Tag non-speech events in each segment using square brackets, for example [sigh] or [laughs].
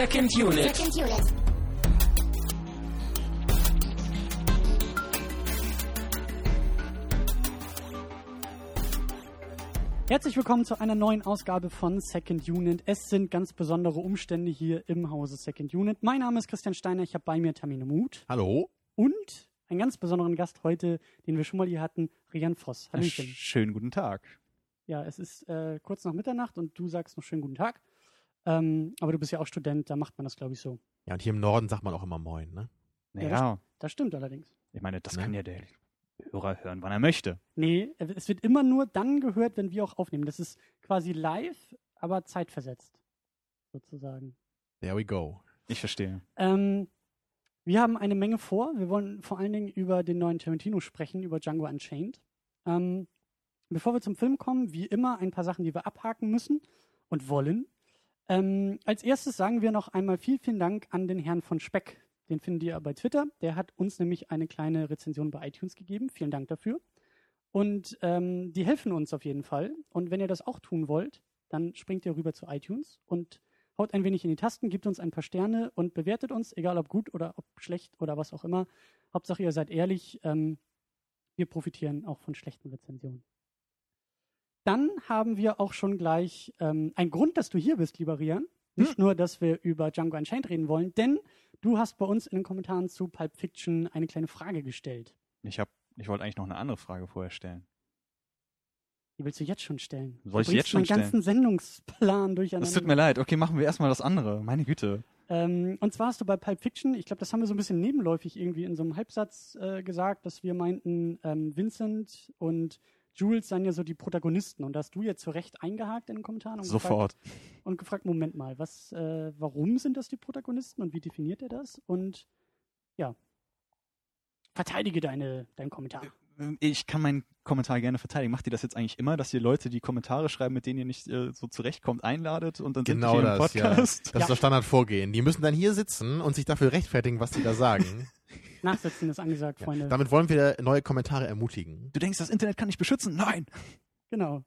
Second Unit. Second Unit. Herzlich willkommen zu einer neuen Ausgabe von Second Unit. Es sind ganz besondere Umstände hier im Hause Second Unit. Mein Name ist Christian Steiner, ich habe bei mir Tamine Muth Hallo. und einen ganz besonderen Gast heute, den wir schon mal hier hatten, Rian Voss. Hallöchen. Sch- Schönen guten Tag. Ja, es ist äh, kurz nach Mitternacht und du sagst noch schönen guten Tag. Ähm, aber du bist ja auch Student, da macht man das, glaube ich, so. Ja, und hier im Norden sagt man auch immer Moin, ne? Ja, Naja, Das stimmt allerdings. ich meine, das Ne? kann ja der Hörer hören, wann er möchte. Nee, es wird immer nur dann gehört, wenn wir auch aufnehmen. Das ist quasi live, aber zeitversetzt, sozusagen. There we go. Ich verstehe. Ähm, wir haben eine Menge vor. Wir wollen vor allen Dingen über den neuen Tarantino sprechen, über Django Unchained. Ähm, bevor wir zum Film kommen, wie immer ein paar Sachen, die wir abhaken müssen und wollen. Ähm, als erstes sagen wir noch einmal vielen, vielen Dank an den Herrn von Speck. Den findet ihr bei Twitter. Der hat uns nämlich eine kleine Rezension bei iTunes gegeben. Vielen Dank dafür. Und ähm, die helfen uns auf jeden Fall. Und wenn ihr das auch tun wollt, dann springt ihr rüber zu iTunes und haut ein wenig in die Tasten, gebt uns ein paar Sterne und bewertet uns, egal ob gut oder ob schlecht oder was auch immer. Hauptsache, ihr seid ehrlich. Ähm, wir profitieren auch von schlechten Rezensionen. Dann haben wir auch schon gleich ähm, einen Grund, dass du hier bist, lieber Rian. Nicht nur, dass wir über Django Unchained reden wollen, denn du hast bei uns in den Kommentaren zu Pulp Fiction eine kleine Frage gestellt. Ich, ich wollte eigentlich noch eine andere Frage vorher stellen. Die willst du jetzt schon stellen? Soll ich jetzt schon meinen ganzen Sendungsplan durcheinander. Es tut mir leid. Okay, machen wir erstmal das andere. Meine Güte. Ähm, und zwar hast du bei Pulp Fiction, ich glaube, das haben wir so ein bisschen nebenläufig irgendwie in so einem Halbsatz äh, gesagt, dass wir meinten, ähm, Vincent und Jules seien ja so die Protagonisten. Und da hast du jetzt zu Recht eingehakt in den Kommentaren und Sofort. gefragt, und gefragt, Moment mal, was, äh, warum sind das die Protagonisten und wie definiert er das? Und ja, verteidige deine, deinen Kommentar. Ich kann meinen Kommentar gerne verteidigen. Macht ihr das jetzt eigentlich immer, dass ihr Leute, die Kommentare schreiben, mit denen ihr nicht äh, so zurechtkommt, einladet und dann Genau sind die hier im das, ja. Podcast? Das ist das Standardvorgehen. Die müssen dann hier sitzen und sich dafür rechtfertigen, was sie da sagen. [laughs] Nachsitzen ist angesagt, ja. Freunde. Damit wollen wir neue Kommentare ermutigen. Du denkst, das Internet kann dich beschützen? Nein! Genau.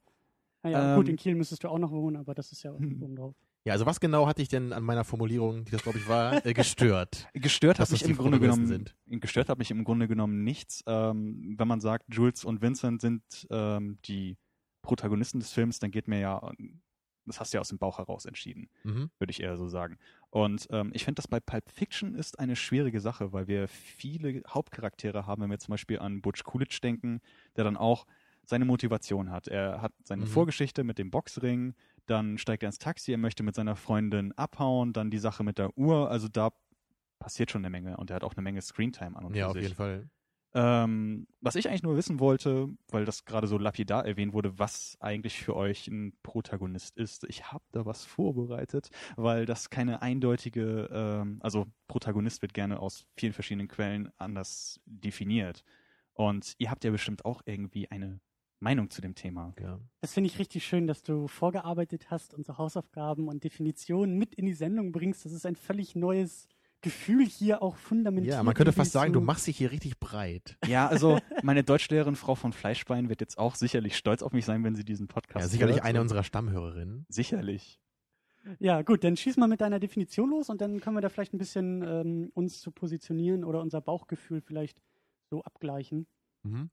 Naja, Ähm, gut, in Kiel müsstest du auch noch wohnen, aber das ist ja Hm. oben drauf. Ja, also was genau hat dich denn an meiner Formulierung, die das glaube ich war, äh, gestört? [laughs] Gestört hat mich im Grunde genommen Protagonisten gestört hat mich im Grunde genommen nichts. Ähm, wenn man sagt, Jules und Vincent sind ähm, die Protagonisten des Films, dann geht mir ja, das hast du ja aus dem Bauch heraus entschieden, Mhm. würde ich eher so sagen. Und ähm, ich finde, das bei Pulp Fiction ist eine schwierige Sache, weil wir viele Hauptcharaktere haben, wenn wir zum Beispiel an Butch Coolidge denken, der dann auch seine Motivation hat. Er hat seine Mhm. Vorgeschichte mit dem Boxring, dann steigt er ins Taxi, er möchte mit seiner Freundin abhauen, dann die Sache mit der Uhr, also da passiert schon eine Menge und er hat auch eine Menge Screentime an und Ja, auf sich. jeden Fall. Ähm, was ich eigentlich nur wissen wollte, weil das gerade so lapidar erwähnt wurde, was eigentlich für euch ein Protagonist ist. Ich habe da was vorbereitet, weil das keine eindeutige, ähm, also Protagonist wird gerne aus vielen verschiedenen Quellen anders definiert. Und ihr habt ja bestimmt auch irgendwie eine Meinung zu dem Thema. Ja. Das finde ich richtig schön, dass du vorgearbeitet hast und so Hausaufgaben und Definitionen mit in die Sendung bringst. Das ist ein völlig neues Gefühl hier auch fundamental. ja, man könnte fast sagen, du machst dich hier richtig breit. Ja, also [laughs] meine Deutschlehrerin Frau von Fleischbein wird jetzt auch sicherlich stolz auf mich sein, wenn sie diesen Podcast Ja, sicherlich hört. eine unserer Stammhörerinnen. Sicherlich. Ja, gut, dann schieß mal mit deiner Definition los und dann können wir da vielleicht ein bisschen ähm, uns zu positionieren oder unser Bauchgefühl vielleicht so abgleichen. Mhm.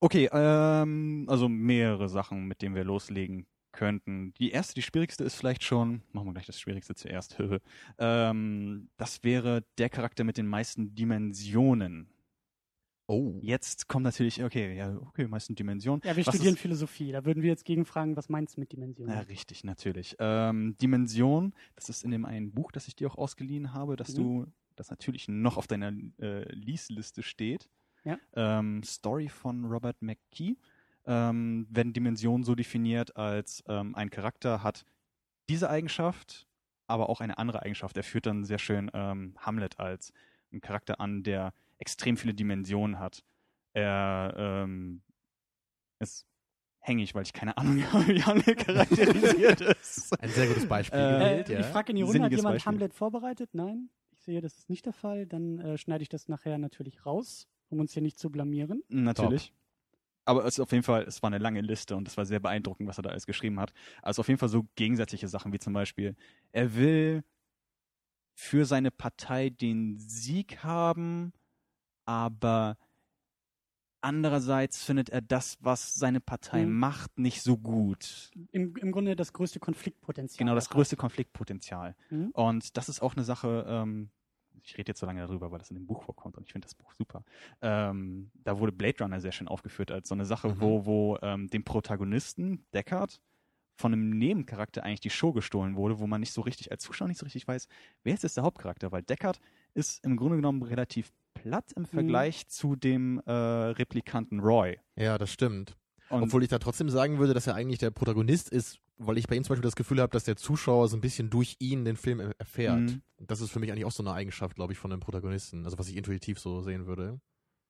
Okay, ähm, also mehrere Sachen, mit denen wir loslegen könnten. Die erste, die schwierigste ist vielleicht schon, machen wir gleich das Schwierigste zuerst. [laughs] ähm, das wäre der Charakter mit den meisten Dimensionen. Oh. Jetzt kommt natürlich, okay, ja, okay, meisten Dimensionen. Ja, wir Was studieren ist- Philosophie. Da würden wir jetzt gegenfragen, was meinst du mit Dimensionen? Ja, richtig, natürlich. Ähm, Dimension, das ist in dem einen Buch, das ich dir auch ausgeliehen habe, dass Mhm. du, das natürlich noch auf deiner äh, Lease-Liste steht. Ja. Ähm, Story von Robert McKee. Ähm, werden Dimensionen so definiert, als ähm, ein Charakter hat diese Eigenschaft, aber auch eine andere Eigenschaft. Er führt dann sehr schön ähm, Hamlet als einen Charakter an, der extrem viele Dimensionen hat. Er ähm, ist hängig, weil ich keine Ahnung [laughs] habe, wie Hamlet charakterisiert [laughs] ist. Ein sehr gutes Beispiel Äh, gewählt, Äh, ja. Ich frage in die Runde, hat jemand Beispiel. Hamlet vorbereitet? Nein? Ich sehe, das ist nicht der Fall. Dann äh, schneide ich das nachher natürlich raus, um uns hier nicht zu blamieren. Natürlich. Aber es ist auf jeden Fall, es war eine lange Liste und es war sehr beeindruckend, was er da alles geschrieben hat. Also auf jeden Fall so gegensätzliche Sachen wie zum Beispiel, er will für seine Partei den Sieg haben, aber andererseits findet er das, was seine Partei Mhm. macht, nicht so gut. Im, Im Grunde das größte Konfliktpotenzial. Genau, das größte Konfliktpotenzial. Mhm. Und das ist auch eine Sache, ähm, ich rede jetzt so lange darüber, weil das in dem Buch vorkommt und ich finde das Buch super. Ähm, da wurde Blade Runner sehr schön aufgeführt als so eine Sache, Mhm. wo, wo ähm, dem Protagonisten, Deckard, von einem Nebencharakter eigentlich die Show gestohlen wurde, wo man nicht so richtig, als Zuschauer nicht so richtig weiß, wer ist jetzt der Hauptcharakter, weil Deckard ist im Grunde genommen relativ platt im Vergleich zu dem äh, Replikanten Roy. Ja, das stimmt. Und Obwohl ich da trotzdem sagen würde, dass er eigentlich der Protagonist ist, weil ich bei ihm zum Beispiel das Gefühl habe, dass der Zuschauer so ein bisschen durch ihn den Film er- erfährt. Mhm. Das ist für mich eigentlich auch so eine Eigenschaft, glaube ich, von einem Protagonisten. Also was ich intuitiv so sehen würde.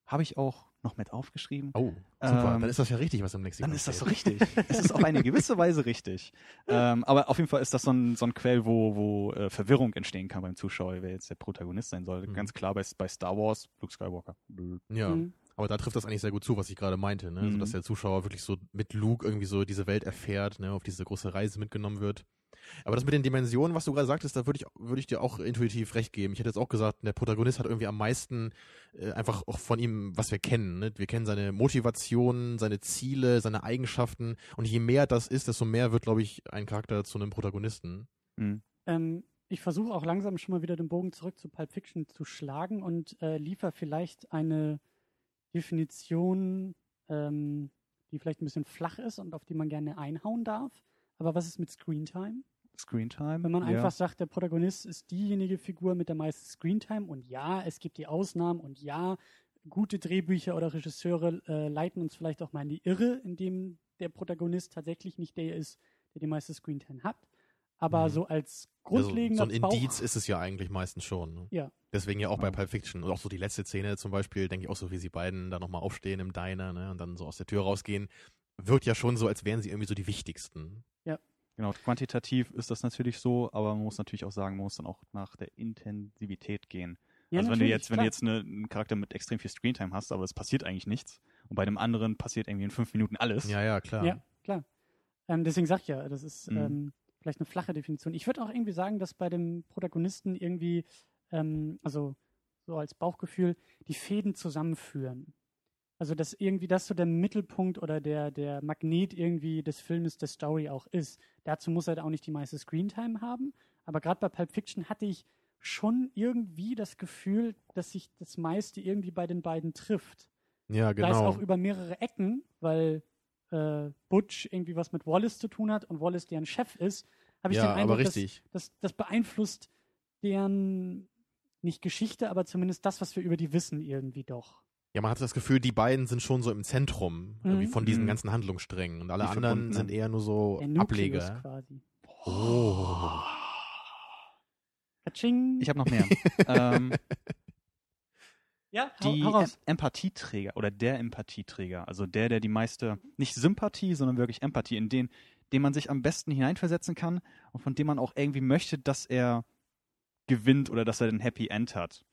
habe ich auch noch mit aufgeschrieben. Oh, super. Ähm, Dann ist das ja richtig, was im Lexikon Dann ist das so richtig. Es ist auf eine gewisse [laughs] Weise richtig. Ähm, aber auf jeden Fall ist das so ein, so ein Quell, wo, wo äh, Verwirrung entstehen kann beim Zuschauer, wer jetzt der Protagonist sein soll. Mhm. Ganz klar bei, bei Star Wars, Luke Skywalker. Ja, Mhm. Aber da trifft das eigentlich sehr gut zu, was ich gerade meinte. Ne? Also, Mhm. dass der Zuschauer wirklich so mit Luke irgendwie so diese Welt erfährt, ne? auf diese große Reise mitgenommen wird. Aber das mit den Dimensionen, was du gerade sagtest, da würde ich, würde ich dir auch intuitiv recht geben. Ich hätte jetzt auch gesagt, der Protagonist hat irgendwie am meisten äh, einfach auch von ihm, was wir kennen. Ne? Wir kennen seine Motivation, seine Ziele, seine Eigenschaften. Und je mehr das ist, desto mehr wird, glaube ich, ein Charakter zu einem Protagonisten. Mhm. Ähm, ich versuche auch langsam schon mal wieder den Bogen zurück zu Pulp Fiction zu schlagen und äh, liefer vielleicht eine Definition, ähm, die vielleicht ein bisschen flach ist und auf die man gerne einhauen darf. Aber was ist mit Screentime? Screentime. Wenn man ja. einfach sagt, der Protagonist ist diejenige Figur mit der meisten Screentime und ja, es gibt die Ausnahmen und ja, gute Drehbücher oder Regisseure äh, leiten uns vielleicht auch mal in die Irre, indem der Protagonist tatsächlich nicht der ist, der die meiste Screentime hat. Aber Mhm. so als Also, grundlegender so ein Bauch, Indiz ist es ja eigentlich meistens schon. Ne? Ja. Deswegen ja auch bei Ja. Pulp Fiction. Und auch so die letzte Szene zum Beispiel, denke ich auch so, wie sie beiden da nochmal aufstehen im Diner ne? und dann so aus der Tür rausgehen, wirkt ja schon so, als wären sie irgendwie so die wichtigsten. Genau, quantitativ ist das natürlich so, aber man muss natürlich auch sagen, man muss dann auch nach der Intensivität gehen. Ja, also wenn du jetzt, wenn klar. du jetzt eine, einen Charakter mit extrem viel Screentime hast, aber es passiert eigentlich nichts und bei dem anderen passiert irgendwie in fünf Minuten alles. Ja, ja, klar. Ja, klar. Ähm, deswegen sag ich ja, das ist Mhm. ähm, vielleicht eine flache Definition. Ich würde auch irgendwie sagen, dass bei dem Protagonisten irgendwie, ähm, also so als Bauchgefühl, die Fäden zusammenführen. Also dass irgendwie das so der Mittelpunkt oder der, der Magnet irgendwie des Filmes, der Story auch ist. Dazu muss er halt auch nicht die meiste Screentime haben. Aber gerade bei Pulp Fiction hatte ich schon irgendwie das Gefühl, dass sich das meiste irgendwie bei den beiden trifft. Ja, Da genau. ist auch über mehrere Ecken, weil äh, Butch irgendwie was mit Wallace zu tun hat und Wallace deren Chef ist, habe ich ja, den Eindruck, aber dass, richtig. dass das beeinflusst deren nicht Geschichte, aber zumindest das, was wir über die wissen, irgendwie doch. Ja, man hat das Gefühl, die beiden sind schon so im Zentrum Mhm. von diesen Mhm. ganzen Handlungssträngen. Und alle Die anderen sind eher nur so Ableger. quasi. Oh. Katsching. Ich habe noch mehr. [laughs] ähm, ja, die hau Empathieträger oder der Empathieträger, also der, der die meiste, nicht Sympathie, sondern wirklich Empathie, in den, den man sich am besten hineinversetzen kann und von dem man auch irgendwie möchte, dass er gewinnt oder dass er ein Happy End hat.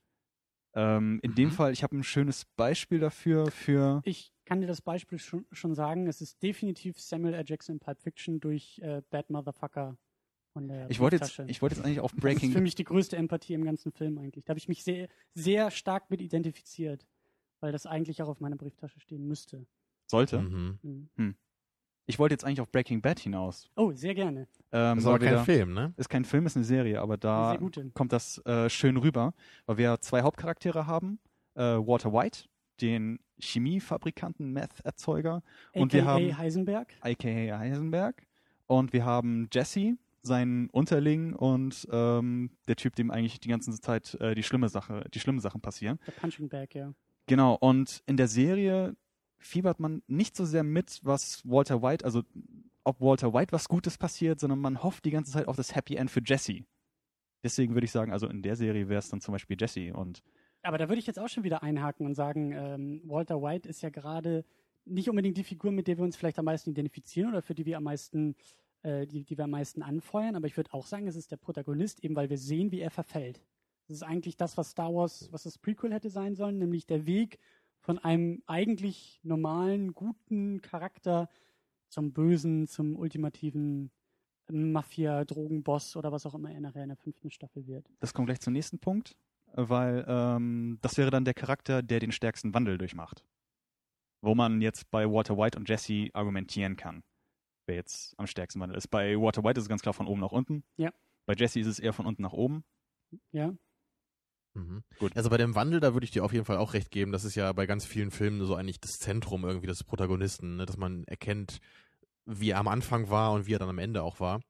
Ähm, in dem Mhm. Fall, ich habe ein schönes Beispiel dafür, für Ich kann dir das Beispiel schon, schon sagen. Es ist definitiv Samuel L. Jackson in Pulp Fiction durch äh, Bad Motherfucker von der ich wollte jetzt, ich wollte jetzt eigentlich auf [laughs] Das ist für Breaking, mich die größte Empathie im ganzen Film eigentlich. Da habe ich mich sehr, sehr stark mit identifiziert, weil das eigentlich auch auf meiner Brieftasche stehen müsste. sollte. Mhm. Mhm. Ich wollte jetzt eigentlich auf Breaking Bad hinaus. Oh, sehr gerne. Ähm, Das ist aber kein da- Film, ne? Ist kein Film, ist eine Serie, aber da kommt das äh, schön rüber, weil wir zwei Hauptcharaktere haben. Äh, Walter White, den Chemiefabrikanten, Meth-Erzeuger, Und wir AKA haben- Heisenberg. aka Heisenberg. Und wir haben Jesse, seinen Unterling und ähm, der Typ, dem eigentlich die ganze Zeit äh, die schlimme Sache, die schlimmen Sachen passieren. Der Punching Bag, ja. Genau, und in der Serie fiebert man nicht so sehr mit, was Walter White, also ob Walter White was Gutes passiert, sondern man hofft die ganze Zeit auf das Happy End für Jesse. Deswegen würde ich sagen, also in der Serie wäre es dann zum Beispiel Jesse und Aber da würde ich jetzt auch schon wieder einhaken und sagen, ähm, Walter White ist ja gerade nicht unbedingt die Figur, mit der wir uns vielleicht am meisten identifizieren oder für die wir am meisten, äh, die, die wir am meisten anfeuern. Aber ich würde auch sagen, es ist der Protagonist, eben weil wir sehen, wie er verfällt. Das ist eigentlich das, was Star Wars, was das Prequel hätte sein sollen, nämlich der Weg von einem eigentlich normalen, guten Charakter zum Bösen, zum ultimativen Mafia-Drogenboss oder was auch immer er nachher in der fünften Staffel wird. Das kommt gleich zum nächsten Punkt, weil ähm, das wäre dann der Charakter, der den stärksten Wandel durchmacht. Wo man jetzt bei Walter White und Jesse argumentieren kann, wer jetzt am stärksten wandelt ist. Bei Walter White ist es ganz klar von oben nach unten. Ja. Bei Jesse ist es eher von unten nach oben. Ja, Mhm. Gut. Also bei dem Wandel, da würde ich dir auf jeden Fall auch recht geben. Das ist ja bei ganz vielen Filmen so eigentlich das Zentrum irgendwie des Protagonisten, ne? dass man erkennt, wie er am Anfang war und wie er dann am Ende auch war.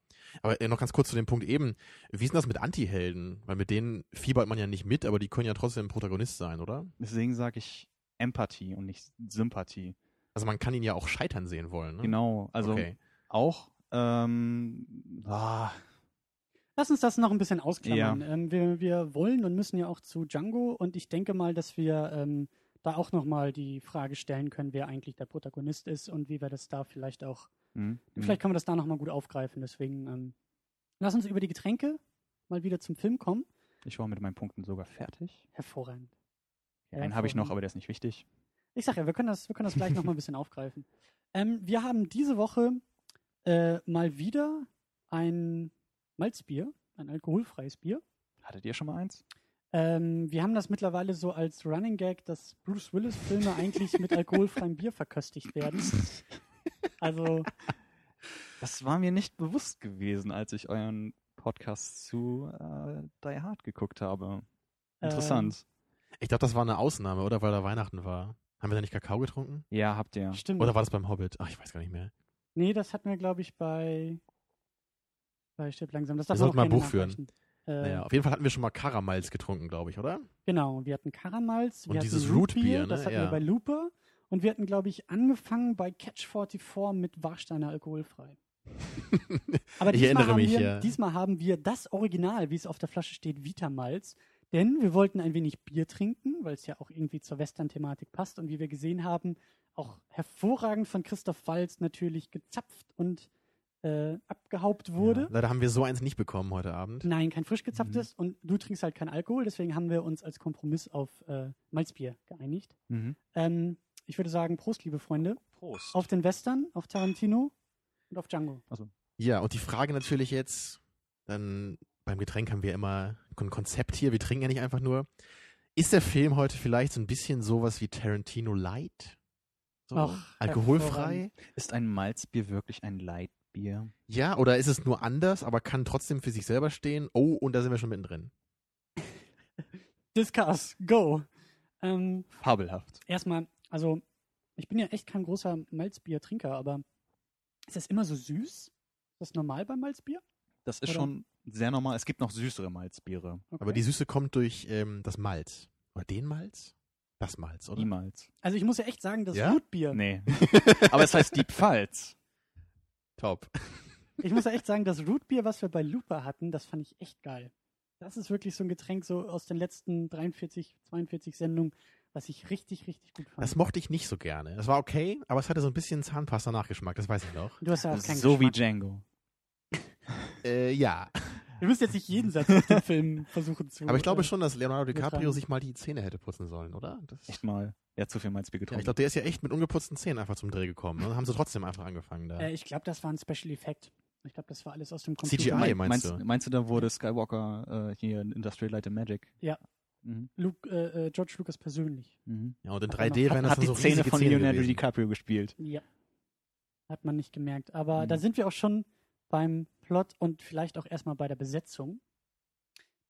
Aber äh, noch ganz kurz zu dem Punkt eben. Wie ist denn das mit Anti-Helden? Weil mit denen fiebert man ja nicht mit, aber die können ja trotzdem Protagonist sein, oder? Deswegen sage ich Empathie und nicht Sympathie. Also man kann ihn ja auch scheitern sehen wollen. Ne? Genau, also Okay. Auch ähm, ah, Lass uns das noch ein bisschen ausklammern. Ähm, wir, wir wollen und müssen ja auch zu Django und ich denke mal, dass wir ähm, da auch nochmal die Frage stellen können, wer eigentlich der Protagonist ist und wie wir das da vielleicht auch, hm, hm. vielleicht können wir das da nochmal gut aufgreifen. Deswegen ähm, lass uns über die Getränke mal wieder zum Film kommen. Ich war mit meinen Punkten sogar fertig. Hervorragend. Ja, einen habe ich noch, aber der ist nicht wichtig. Ich sag ja, wir können das, wir können das gleich nochmal ein bisschen aufgreifen. [laughs] Ähm, wir haben diese Woche äh, mal wieder ein Malzbier, ein alkoholfreies Bier. Hattet ihr schon mal eins? Ähm, wir haben das mittlerweile so als Running Gag, dass Bruce Willis-Filme eigentlich mit alkoholfreiem Bier verköstigt werden. [laughs] Also, Das war mir nicht bewusst gewesen, als ich euren Podcast zu äh, Die Hard geguckt habe. Interessant. Ich glaube, das war eine Ausnahme, oder? Weil da Weihnachten war. Haben wir da nicht Kakao getrunken? ja, habt ihr. ähm, stimmt. Oder war das beim Hobbit? Ach, ich weiß gar nicht mehr. Nee, das hatten wir, glaube ich, bei, bei Stirb langsam. Das darf Wir sollten mal Buch führen. Äh, Naja, auf jeden Fall hatten wir schon mal Karamals getrunken, glaube ich, oder? Genau, wir hatten Karamals, Und dieses Rootbier, ne? das hatten Ja. wir bei Looper und wir hatten, glaube ich, angefangen bei Catch 44 mit Warsteiner alkoholfrei. [laughs] Aber Ich diesmal erinnere haben mich, wir, ja. Diesmal haben wir das Original, wie es auf der Flasche steht, Vitamalz. Denn wir wollten ein wenig Bier trinken, weil es ja auch irgendwie zur Western-Thematik passt. Und wie wir gesehen haben, auch hervorragend von Christoph Walz natürlich gezapft und äh, abgehaupt wurde. Ja, leider haben wir so eins nicht bekommen heute Abend. Nein, kein frisch gezapftes. Und du trinkst halt keinen Alkohol. Deswegen haben wir uns als Kompromiss auf äh, Malzbier geeinigt. Mhm. Ähm, ich würde sagen, Prost, liebe Freunde. Prost. Auf den Western, auf Tarantino und auf Django. Ja, und die Frage natürlich jetzt, dann beim Getränk haben wir immer ein Konzept hier, wir trinken ja nicht einfach nur. Ist der Film heute vielleicht so ein bisschen sowas wie Tarantino Light? So, Ach, alkoholfrei? Ist ein Malzbier wirklich ein Leitbier? Ja, oder ist es nur anders, aber kann trotzdem für sich selber stehen? Oh, und da sind wir schon mittendrin. Discuss, go. Ähm, Fabelhaft. erstmal, also ich bin ja echt kein großer Malzbier-Trinker, aber ist das immer so süß? Ist das normal beim Malzbier? Das ist Oder? schon sehr normal. Es gibt noch süßere Malzbiere. Okay. Aber die Süße kommt durch ähm, das Malz. Oder den Malz? Das Malz, oder? Niemals. also ich muss ja echt sagen, das Ja? Rootbier, Nee. [laughs] Aber es heißt die Pfalz. Top. ich muss ja echt sagen, das Rootbier, was wir bei Looper hatten, das fand ich echt geil. Das ist wirklich so ein Getränk so aus den letzten 43, 42 Sendungen, was ich richtig, richtig gut fand. Das mochte ich nicht so gerne. Das war okay, aber es hatte so ein bisschen Zahnpasta-Nachgeschmack, das weiß ich noch. du hast ja auch keinen So wie Geschmack. Django. Äh, ja. Wir müssen jetzt nicht jeden Satz aus dem Film versuchen zu. Aber ich glaube schon, dass Leonardo DiCaprio sich mal die Zähne hätte putzen sollen, oder? Das, Echt mal. Er hat zu viel Malzbier ja, getrunken. ich glaube, der ist ja echt mit ungeputzten Zähnen einfach zum Dreh gekommen. Und dann haben sie trotzdem einfach angefangen da. Äh, ich glaube, das war ein Special Effekt. Ich glaube, das war alles aus dem Computer. CGI, Mein- meinst meinst, du? meinst du, da wurde Skywalker äh, hier in Industrial Light and Magic? Ja. Mhm. Luke, äh, äh, George Lucas persönlich. Mhm. ja, und in Hat er 3D noch- wären das Hat dann die so Zähne von Zähne Leonardo gewesen. DiCaprio gespielt. Ja. Hat man nicht gemerkt. Aber Mhm. da sind wir auch schon beim Plot und vielleicht auch erstmal bei der Besetzung.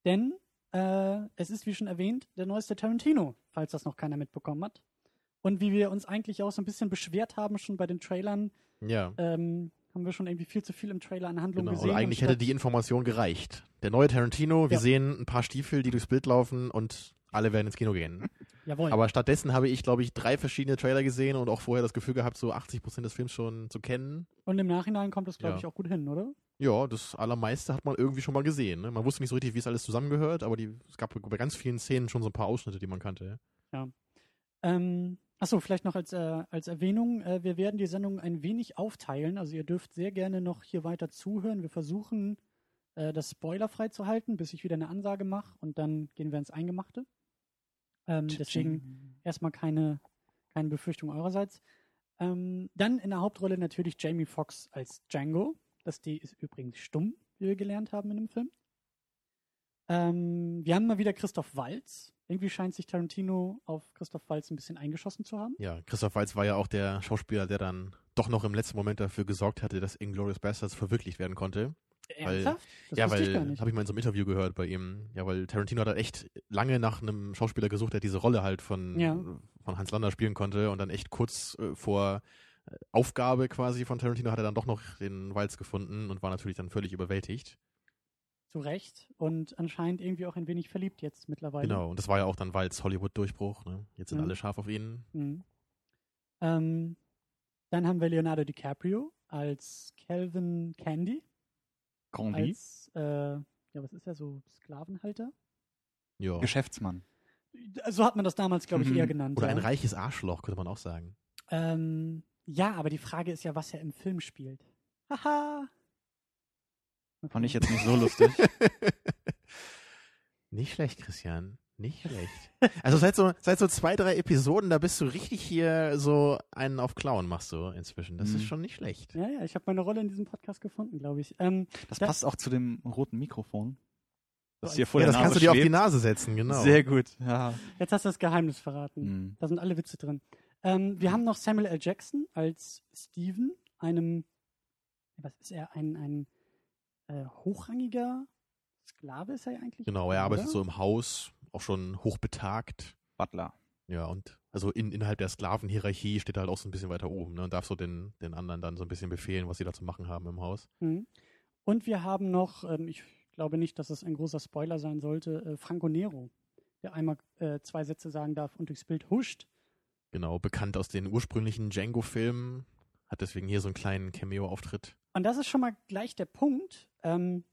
Denn äh, es ist, wie schon erwähnt, der neueste Tarantino, falls das noch keiner mitbekommen hat. Und wie wir uns eigentlich auch so ein bisschen beschwert haben, schon bei den Trailern, Ja, ähm, haben wir schon irgendwie viel zu viel im Trailer an Handlung genau. gesehen. Oder eigentlich hätte die Information gereicht. Der neue Tarantino, wir Ja. sehen ein paar Stiefel, die durchs Bild laufen und alle werden ins Kino gehen. [laughs] Jawohl. Aber stattdessen habe ich, glaube ich, drei verschiedene Trailer gesehen und auch vorher das Gefühl gehabt, so 80% des Films schon zu kennen. und im Nachhinein kommt das, glaube Ja. ich, auch gut hin, oder? Ja, das Allermeiste hat man irgendwie schon mal gesehen. Ne? Man wusste nicht so richtig, wie es alles zusammengehört, aber die, es gab bei ganz vielen Szenen schon so ein paar Ausschnitte, die man kannte. Ähm, achso, vielleicht noch als, äh, als Erwähnung, äh, wir werden die Sendung ein wenig aufteilen. Also ihr dürft sehr gerne noch hier weiter zuhören. Wir versuchen, äh, das spoilerfrei zu halten, bis ich wieder eine Ansage mache und dann gehen wir ins Eingemachte. Ähm, deswegen erstmal keine, keine Befürchtung eurerseits. Ähm, dann in der Hauptrolle natürlich Jamie Foxx als Django. Das D ist übrigens stumm, wie wir gelernt haben in dem Film. Ähm, wir haben mal wieder Christoph Waltz. Irgendwie scheint sich Tarantino auf Christoph Waltz ein bisschen eingeschossen zu haben. Ja, Christoph Waltz war ja auch der Schauspieler, der dann doch noch im letzten Moment dafür gesorgt hatte, dass Inglourious Bastards verwirklicht werden konnte. Weil- Ernsthaft? Das ja, wusste ich gar weil, habe ich mal in so einem Interview gehört bei ihm. Ja, weil Tarantino hat halt echt lange nach einem Schauspieler gesucht, der diese Rolle halt von, Ja. von Hans Lander spielen konnte und dann echt kurz äh, vor Aufgabe quasi von Tarantino hat er dann doch noch den Walz gefunden und war natürlich dann völlig überwältigt. Zu Recht. Und anscheinend irgendwie auch ein wenig verliebt jetzt mittlerweile. Genau, und das war ja auch dann Walz Hollywood-Durchbruch. Ne? Jetzt sind Mhm. alle scharf auf ihn. Mhm. Ähm, dann haben wir Leonardo DiCaprio als Calvin Candy. Grandi. Als, äh, ja, was ist er so? Sklavenhalter? Ja. Geschäftsmann. So hat man das damals, glaube ich, Mhm. eher genannt. Oder ja. ein reiches Arschloch, könnte man auch sagen. Ähm, ja, aber die Frage ist ja, was er im Film spielt. Haha. Fand ich jetzt nicht so lustig. [laughs] Nicht schlecht, Christian. Nicht schlecht. Also seit so, seit so zwei, drei Episoden, da bist du richtig hier so einen auf Clown machst du inzwischen. Das Mhm. ist schon nicht schlecht. Ja, ja, ich habe meine Rolle in diesem Podcast gefunden, glaube ich. Ähm, Das Da- passt auch zu dem roten Mikrofon. Das hier vor ja, der das Nase kannst du dir auf die schwebt. Nase setzen, genau. Sehr gut. Ja. jetzt hast du das Geheimnis verraten. Mhm. Da sind alle Witze drin. Ähm, wir haben noch Samuel L. Jackson als Steven, einem, was ist er, ein, ein äh, hochrangiger Sklave ist er ja eigentlich? Genau, er arbeitet oder? so im Haus, auch schon hochbetagt. Butler. Ja, und also in, innerhalb der Sklavenhierarchie steht er halt auch so ein bisschen weiter oben ne, und darf so den, den anderen dann so ein bisschen befehlen, was sie da zu machen haben im Haus. Mhm. Und wir haben noch, ähm, ich glaube nicht, dass es ein großer Spoiler sein sollte, äh, Franco Nero, der einmal äh, zwei Sätze sagen darf und durchs Bild huscht. Genau, bekannt aus den ursprünglichen Django-Filmen, hat deswegen hier so einen kleinen Cameo-Auftritt. Und das ist schon mal gleich der Punkt, ähm,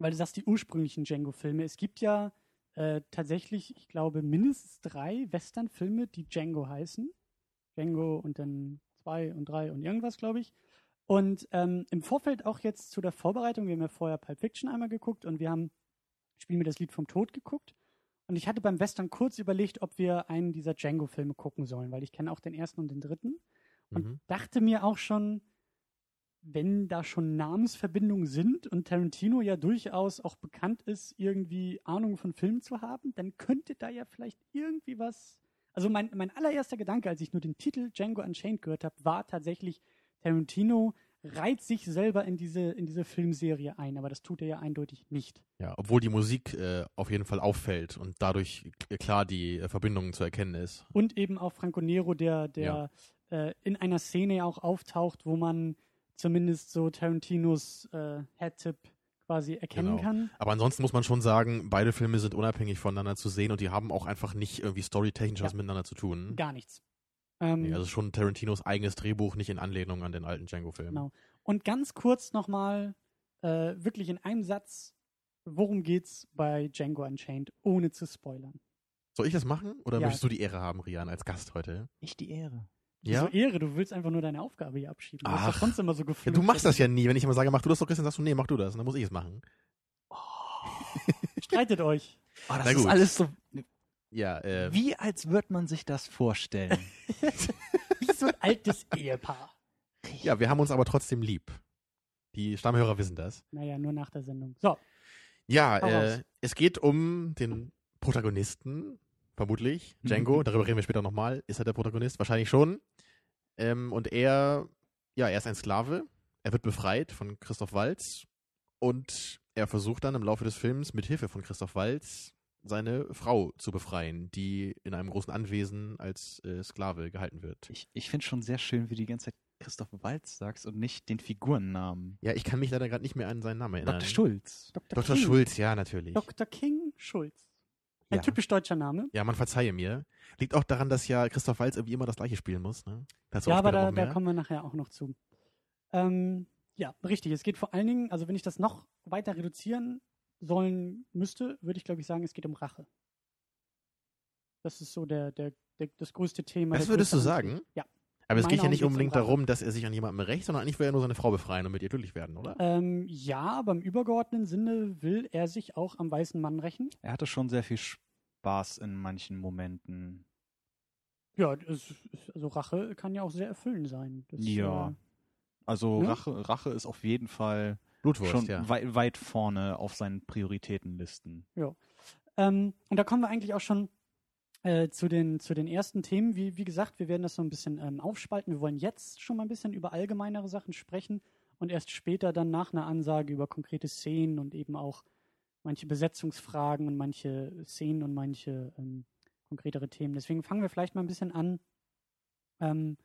weil du sagst, die ursprünglichen Django-Filme. Es gibt ja äh, tatsächlich, ich glaube, mindestens drei Western-Filme, die Django heißen. Django und dann zwei und drei und irgendwas, glaube ich. Und ähm, im Vorfeld auch jetzt zu der Vorbereitung, wir haben ja vorher Pulp Fiction einmal geguckt und wir haben Spiel mir das Lied vom Tod geguckt. Und ich hatte beim Western kurz überlegt, ob wir einen dieser Django-Filme gucken sollen, weil ich kenne auch den ersten und den dritten. Und Mhm. dachte mir auch schon, wenn da schon Namensverbindungen sind und Tarantino ja durchaus auch bekannt ist, irgendwie Ahnung von Filmen zu haben, dann könnte da ja vielleicht irgendwie was. Also mein, mein allererster Gedanke, als ich nur den Titel Django Unchained gehört habe, war tatsächlich, Tarantino reiht sich selber in diese, in diese Filmserie ein, aber das tut er ja eindeutig nicht. Ja, obwohl die Musik äh, auf jeden Fall auffällt und dadurch klar die äh, Verbindung zu erkennen ist. Und eben auch Franco Nero, der, der äh, in einer Szene auch auftaucht, wo man zumindest so Tarantinos äh, Head-Tip quasi erkennen Genau. kann. Aber ansonsten muss man schon sagen, beide Filme sind unabhängig voneinander zu sehen und die haben auch einfach nicht irgendwie storytechnisch was Ja. miteinander zu tun. Gar nichts. Ähm, Nee, also schon Tarantinos eigenes Drehbuch, nicht in Anlehnung an den alten Django-Film. Genau. Und ganz kurz nochmal, äh, wirklich in einem Satz, worum geht's bei Django Unchained, ohne zu spoilern? Soll ich das machen oder Ja. möchtest du die Ehre haben, Rian, als Gast heute? Ich die Ehre. Ja? So Ehre, du willst einfach nur deine Aufgabe hier abschieben. Du hast Ach. doch sonst immer so ja du machst das ja nie. Wenn ich immer sage, mach du das doch, Christian, sagst du, nee, mach du das. Und dann muss ich es machen. Streitet euch. Oh, das Na ist alles so. Ja, äh, Wie als würde man sich das vorstellen. [laughs] Wie so ein altes Ehepaar. ja, wir haben uns aber trotzdem lieb. Die Stammhörer wissen das. Naja, nur nach der Sendung. So, Ja, äh, es geht um den Protagonisten, vermutlich. Django, Mhm. darüber reden wir später nochmal. Ist er der Protagonist? Wahrscheinlich schon. Ähm, und er, ja, er ist ein Sklave. Er wird befreit von Christoph Waltz. Und er versucht dann im Laufe des Films mit Hilfe von Christoph Waltz seine Frau zu befreien, die in einem großen Anwesen als äh, Sklave gehalten wird. Ich, ich finde schon sehr schön, wie du die ganze Zeit Christoph Waltz sagst und nicht den Figurennamen. Ja, ich kann mich leider gerade nicht mehr an seinen Namen erinnern. Dr. Schulz. Dr. Dr. King. Schulz, ja, natürlich. Dr. King Schulz. Ein Ja. typisch deutscher Name. Ja, man verzeihe mir. Liegt auch daran, dass ja Christoph Waltz irgendwie immer das gleiche spielen muss. Ne? Ja, aber da, da kommen wir nachher auch noch zu. Ähm, ja, richtig. Es geht vor allen Dingen, also wenn ich das noch weiter reduzieren sollen müsste, würde ich glaube ich sagen, es geht um Rache. Das ist so der, der, der das größte Thema. Das würdest du sagen? Ja. Aber es geht ja nicht unbedingt um darum, dass er sich an jemandem rächt, sondern eigentlich will er nur seine Frau befreien und mit ihr glücklich werden, oder? Ähm, ja, aber im übergeordneten Sinne will er sich auch am weißen Mann rächen. Er hatte schon sehr viel Spaß in manchen Momenten. Ja, es, also Rache kann ja auch sehr erfüllend sein. Das, Ja. Äh, Also Ja. Rache, Rache ist auf jeden Fall Blutwurst, schon ja. wei weit vorne auf seinen Prioritätenlisten. Ähm, und da kommen wir eigentlich auch schon äh, zu, den, zu den ersten Themen. Wie, wie gesagt, wir werden das so ein bisschen ähm, aufspalten. Wir wollen jetzt schon mal ein bisschen über allgemeinere Sachen sprechen und erst später dann nach einer Ansage über konkrete Szenen und eben auch manche Besetzungsfragen und manche Szenen und manche ähm, konkretere Themen. Deswegen fangen wir vielleicht mal ein bisschen an, ähm,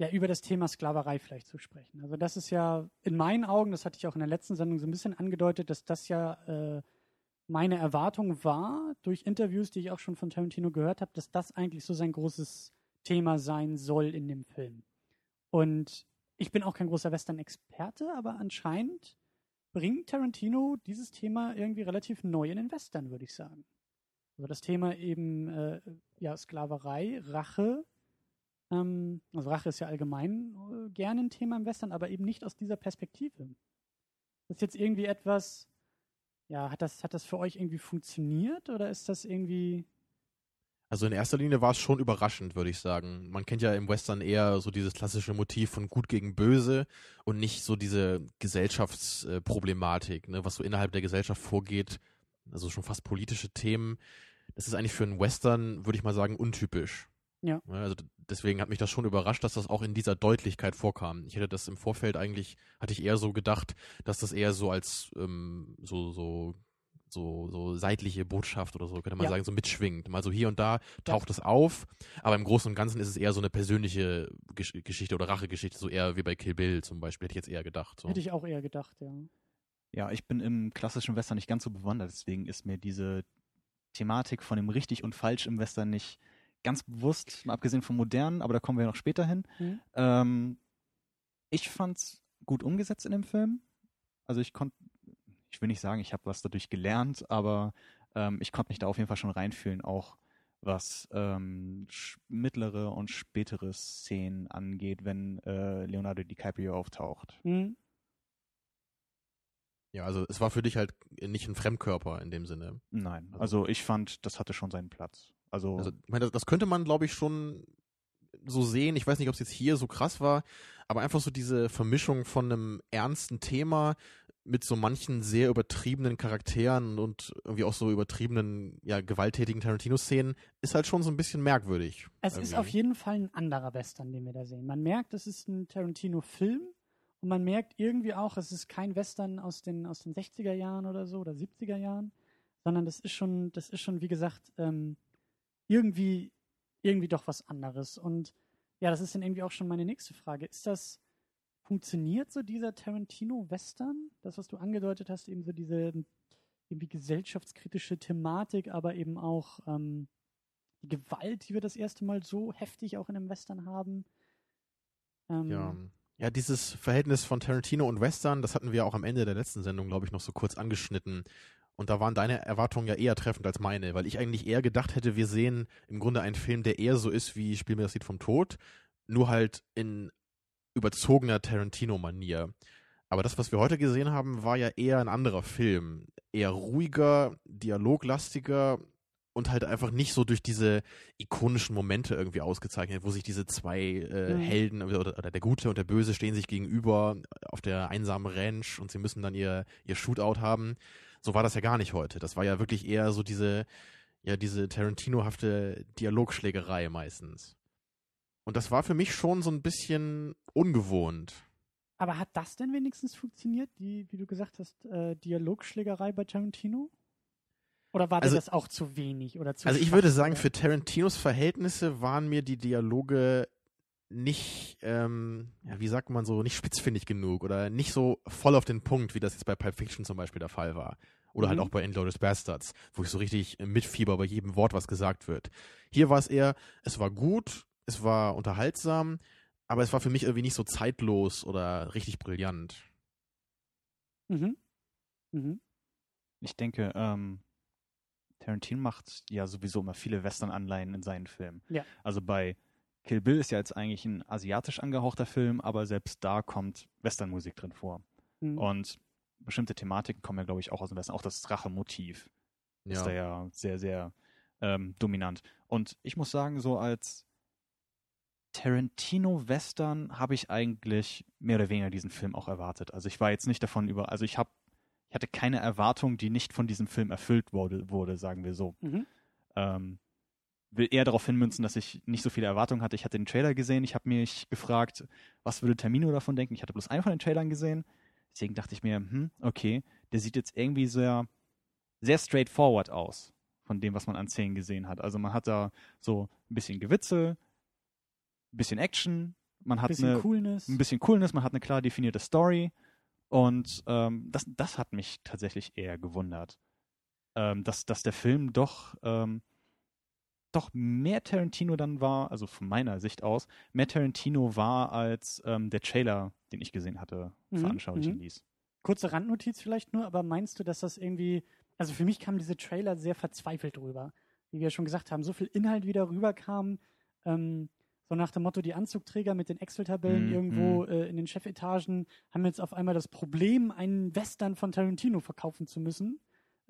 ja, über das Thema Sklaverei vielleicht zu sprechen. Also das ist ja in meinen Augen, das hatte ich auch in der letzten Sendung so ein bisschen angedeutet, dass das ja äh, meine Erwartung war, durch Interviews, die ich auch schon von Tarantino gehört habe, dass das eigentlich so sein großes Thema sein soll in dem Film. Und ich bin auch kein großer Western-Experte, aber anscheinend bringt Tarantino dieses Thema irgendwie relativ neu in den Western, würde ich sagen. Also das Thema eben äh, ja Sklaverei, Rache. Ähm, also Rache ist ja allgemein äh, gerne ein Thema im Western, aber eben nicht aus dieser Perspektive. Das ist jetzt irgendwie etwas, ja, hat das, hat das für euch irgendwie funktioniert oder ist das irgendwie. Also in erster Linie war es schon überraschend, würde ich sagen. Man kennt ja im Western eher so dieses klassische Motiv von Gut gegen Böse und nicht so diese Gesellschaftsproblematik, ne, was so innerhalb der Gesellschaft vorgeht. Also schon fast politische Themen. Das ist eigentlich für einen Western, würde ich mal sagen, untypisch. Ja. Also d- deswegen hat mich das schon überrascht, dass das auch in dieser Deutlichkeit vorkam. Ich hätte das im Vorfeld eigentlich, hatte ich eher so gedacht, dass das eher so als ähm, so, so so, so seitliche Botschaft oder so, könnte man Ja. sagen, so mitschwingt. Mal so hier und da taucht es auf, aber im Großen und Ganzen ist es eher so eine persönliche Gesch Geschichte oder Rachegeschichte, so eher wie bei Kill Bill zum Beispiel, hätte ich jetzt eher gedacht. So. Hätte ich auch eher gedacht, ja. Ja, ich bin im klassischen Western nicht ganz so bewandert, deswegen ist mir diese Thematik von dem richtig und falsch im Western nicht ganz bewusst, mal abgesehen vom modernen, aber da kommen wir noch später hin. Mhm. Ähm, ich fand's gut umgesetzt in dem Film. Also ich konnte, ich will nicht sagen, ich habe was dadurch gelernt, aber ähm, ich konnte mich da auf jeden Fall schon reinfühlen, auch was ähm, mittlere und spätere Szenen angeht, wenn äh, Leonardo DiCaprio auftaucht. Mhm. Ja, also es war für dich halt nicht ein Fremdkörper in dem Sinne. Nein, Also- also ich fand, das hatte schon seinen Platz. Also, Also, ich meine, das, das könnte man, glaube ich, schon so sehen. Ich weiß nicht, ob es jetzt hier so krass war, aber einfach so diese Vermischung von einem ernsten Thema mit so manchen sehr übertriebenen Charakteren und irgendwie auch so übertriebenen, ja, gewalttätigen Tarantino-Szenen ist halt schon so ein bisschen merkwürdig. Es ist irgendwie. auf jeden Fall ein anderer Western, den wir da sehen. Man merkt, es ist ein Tarantino-Film und man merkt irgendwie auch, es ist kein Western aus den, aus den 60er Jahren oder so oder 70er Jahren, sondern das ist schon, das ist schon, wie gesagt, ähm, irgendwie, irgendwie doch was anderes. Und ja, das ist dann irgendwie auch schon meine nächste Frage. Ist das, funktioniert so dieser Tarantino-Western? Das, was du angedeutet hast, eben so diese irgendwie gesellschaftskritische Thematik, aber eben auch ähm, die Gewalt, die wir das erste Mal so heftig auch in einem Western haben. Ähm, Ja. Ja, dieses Verhältnis von Tarantino und Western, das hatten wir auch am Ende der letzten Sendung, glaube ich, noch so kurz angeschnitten. Und da waren deine Erwartungen ja eher treffend als meine, weil ich eigentlich eher gedacht hätte, wir sehen im Grunde einen Film, der eher so ist wie Spiel mir das Lied vom Tod, nur halt in überzogener Tarantino-Manier. Aber das, was wir heute gesehen haben, war ja eher ein anderer Film. Eher ruhiger, dialoglastiger und halt einfach nicht so durch diese ikonischen Momente irgendwie ausgezeichnet, wo sich diese zwei äh, Mhm. Helden oder, oder der Gute und der Böse stehen sich gegenüber auf der einsamen Ranch und sie müssen dann ihr, ihr Shootout haben. So war das ja gar nicht heute. Das war ja wirklich eher so diese, ja, diese Tarantino-hafte Dialogschlägerei meistens. Und das war für mich schon so ein bisschen ungewohnt. Aber hat das denn wenigstens funktioniert, die, wie du gesagt hast, äh, Dialogschlägerei bei Tarantino? Oder war Also- das auch zu wenig oder zu Also ich würde sagen, für Tarantinos Verhältnisse waren mir die Dialoge nicht, ähm, ja, wie sagt man so, nicht spitzfindig genug oder nicht so voll auf den Punkt, wie das jetzt bei Pulp Fiction zum Beispiel der Fall war. Oder halt Mhm. auch bei Inglourious Bastards, wo ich so richtig mitfieber bei jedem Wort, was gesagt wird. Hier war es eher, es war gut, es war unterhaltsam, aber es war für mich irgendwie nicht so zeitlos oder richtig brillant. Mhm. Mhm. ich denke, ähm, Tarantino macht ja sowieso immer viele Western-Anleihen in seinen Filmen. Ja. Also bei Kill Bill ist ja jetzt eigentlich ein asiatisch angehauchter Film, aber selbst da kommt Westernmusik drin vor. Mhm. Und bestimmte Thematiken kommen ja, glaube ich, auch aus dem Western. Auch das Rachemotiv ist da ja sehr, sehr ähm, dominant. Und ich muss sagen, so als Tarantino-Western habe ich eigentlich mehr oder weniger diesen Film auch erwartet. Also ich war jetzt nicht davon über, also ich habe, ich hatte keine Erwartung, die nicht von diesem Film erfüllt wurde, wurde sagen wir so. Mhm. Ähm, will eher darauf hinmünzen, dass ich nicht so viele Erwartungen hatte. Ich hatte den Trailer gesehen, ich habe mich gefragt, was würde Termino davon denken. Ich hatte bloß einen von den Trailern gesehen. Deswegen dachte ich mir, hm, okay, der sieht jetzt irgendwie sehr, sehr straightforward aus von dem, was man an Szenen gesehen hat. Also man hat da so ein bisschen Gewitzel, ein bisschen Action, man hat Bisschen eine, Coolness. ein bisschen Coolness, man hat eine klar definierte Story und ähm, das, das hat mich tatsächlich eher gewundert, ähm, dass, dass der Film doch, ähm, doch mehr Tarantino dann war, also von meiner Sicht aus, mehr Tarantino war, als ähm, der Trailer, den ich gesehen hatte, Mhm, veranschaulichen mhm. ließ. Kurze Randnotiz vielleicht nur, aber meinst du, dass das irgendwie, also für mich kamen diese Trailer sehr verzweifelt rüber. Wie wir schon gesagt haben, so viel Inhalt wieder rüberkam, ähm, so nach dem Motto, die Anzugträger mit den Excel-Tabellen Mhm, irgendwo äh, in den Chefetagen haben jetzt auf einmal das Problem, einen Western von Tarantino verkaufen zu müssen.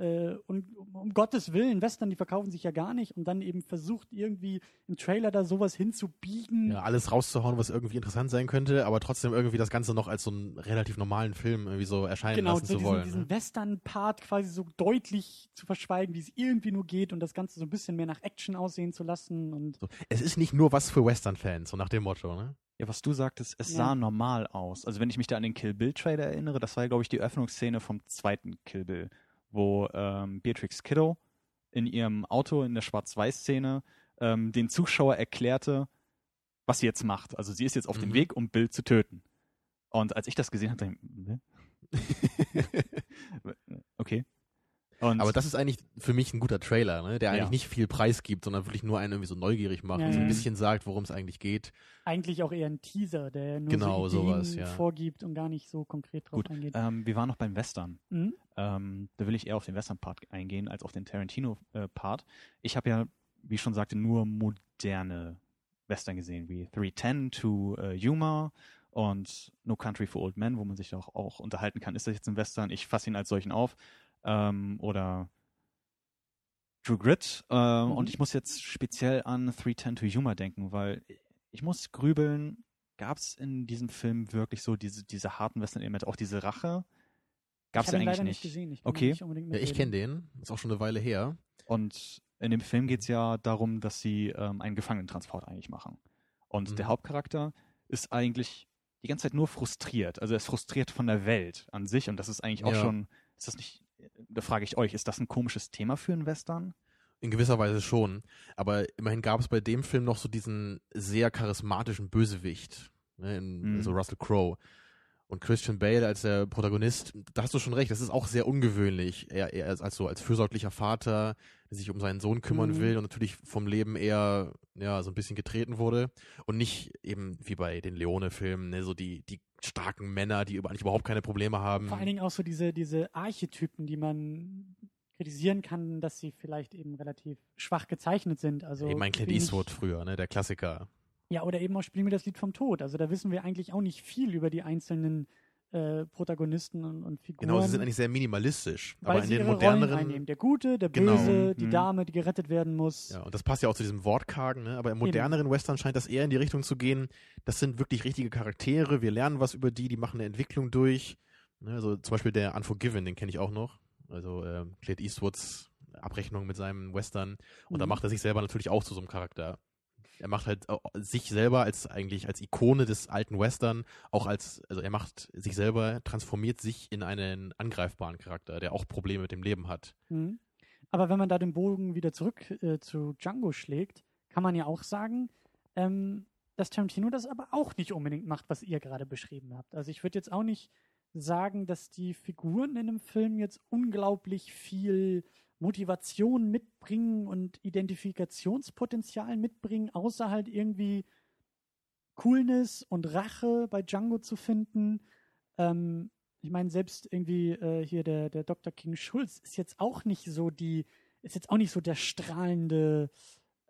Äh, und um, um Gottes Willen, Western, die verkaufen sich ja gar nicht und dann eben versucht irgendwie im Trailer da sowas hinzubiegen. Ja, alles rauszuhauen, was irgendwie interessant sein könnte, aber trotzdem irgendwie das Ganze noch als so einen relativ normalen Film irgendwie so erscheinen genau, lassen so zu diesen, wollen. diesen ne? Western-Part quasi so deutlich zu verschweigen, wie es irgendwie nur geht und das Ganze so ein bisschen mehr nach Action aussehen zu lassen und So. Es ist nicht nur was für Western-Fans, so nach dem Motto, ne? Ja, was du sagtest, es Ja. sah normal aus. Also wenn ich mich da an den Kill Bill Trailer erinnere, das war, glaube ich, die Öffnungsszene vom zweiten Kill Bill, wo ähm, Beatrix Kiddo in ihrem Auto in der Schwarz-Weiß-Szene ähm, den Zuschauer erklärte, was sie jetzt macht. Also sie ist jetzt auf dem Mhm. Weg, um Bill zu töten. Und als ich das gesehen habe, dachte ich, "Hä? [laughs] [laughs] okay. Und Aber das ist eigentlich für mich ein guter Trailer, ne? der eigentlich Ja. nicht viel Preis gibt, sondern wirklich nur einen irgendwie so neugierig macht Ja, und so ein bisschen sagt, worum es eigentlich geht. eigentlich auch eher ein Teaser, der nur Genau, so Ideen sowas, ja. vorgibt und gar nicht so konkret drauf Gut, eingeht. ähm, wir waren noch beim Western. Mhm. Ähm, da will ich eher auf den Western-Part eingehen als auf den Tarantino-Part. ich habe ja, wie ich schon sagte, nur moderne Western gesehen, wie 310 to äh, Yuma und No Country for Old Men, wo man sich auch, auch unterhalten kann, ist das jetzt ein Western? Ich fasse ihn als solchen auf. Ähm, oder True Grit. Äh, Mhm. Und ich muss jetzt speziell an 310 to Yuma denken, weil ich muss grübeln, gab es in diesem Film wirklich so diese, diese harten Western-Elemente, auch diese Rache? Gab es ja eigentlich nicht. nicht gesehen. Ich Okay. nicht unbedingt Ja, ich kenne den, ist auch schon eine Weile her. Und in dem Film geht es ja darum, dass sie ähm, einen Gefangenentransport eigentlich machen. Und Mhm. der Hauptcharakter ist eigentlich die ganze Zeit nur frustriert. Also er ist frustriert von der Welt an sich. Und das ist eigentlich auch Ja. schon, ist das nicht, da frage ich euch, ist das ein komisches Thema für einen Western? In gewisser Weise schon. Aber immerhin gab es bei dem Film noch so diesen sehr charismatischen Bösewicht. Ne, in, Mhm. Also Russell Crowe. Und Christian Bale als der Protagonist, da hast du schon recht, das ist auch sehr ungewöhnlich. Er, er als, so als fürsorglicher Vater, der sich um seinen Sohn kümmern Mhm. will und natürlich vom Leben eher ja, so ein bisschen getreten wurde. Und nicht eben wie bei den Leone-Filmen, ne, so die, die starken Männer, die eigentlich überhaupt keine Probleme haben. Vor allen Dingen auch so diese, diese Archetypen, die man kritisieren kann, dass sie vielleicht eben relativ schwach gezeichnet sind. Also eben ein Clint Eastwood früher, ne, der Klassiker. Ja, oder eben auch Spiel mir das Lied vom Tod. Also da wissen wir eigentlich auch nicht viel über die einzelnen äh, Protagonisten und, und Figuren. Genau, sie sind eigentlich sehr minimalistisch. weil aber in den moderneren. Der Gute, der Genau. Böse, die Mhm. Dame, die gerettet werden muss. Ja, und das passt ja auch zu diesem Wortkargen, ne? aber im moderneren Western scheint das eher in die Richtung zu gehen, das sind wirklich richtige Charaktere, wir lernen was über die, die machen eine Entwicklung durch. Ne? Also zum Beispiel der Unforgiven, den kenne ich auch noch. Also ähm, Clint Eastwoods Abrechnung mit seinem Western. Und da Mhm. macht er sich selber natürlich auch zu so einem Charakter. Er macht halt sich selber als eigentlich als Ikone des alten Western, auch als, also er macht sich selber, transformiert sich in einen angreifbaren Charakter, der auch Probleme mit dem Leben hat. Mhm. Aber wenn man da den Bogen wieder zurück äh, zu Django schlägt, kann man ja auch sagen, ähm, dass Tarantino das aber auch nicht unbedingt macht, was ihr gerade beschrieben habt. Also ich würde jetzt auch nicht sagen, dass die Figuren in dem Film jetzt unglaublich viel Motivation mitbringen und Identifikationspotenzial mitbringen, außer halt irgendwie Coolness und Rache bei Django zu finden. Ähm, ich meine, selbst irgendwie äh, hier der, der Dr. King Schulz ist jetzt auch nicht so die, ist jetzt auch nicht so der strahlende,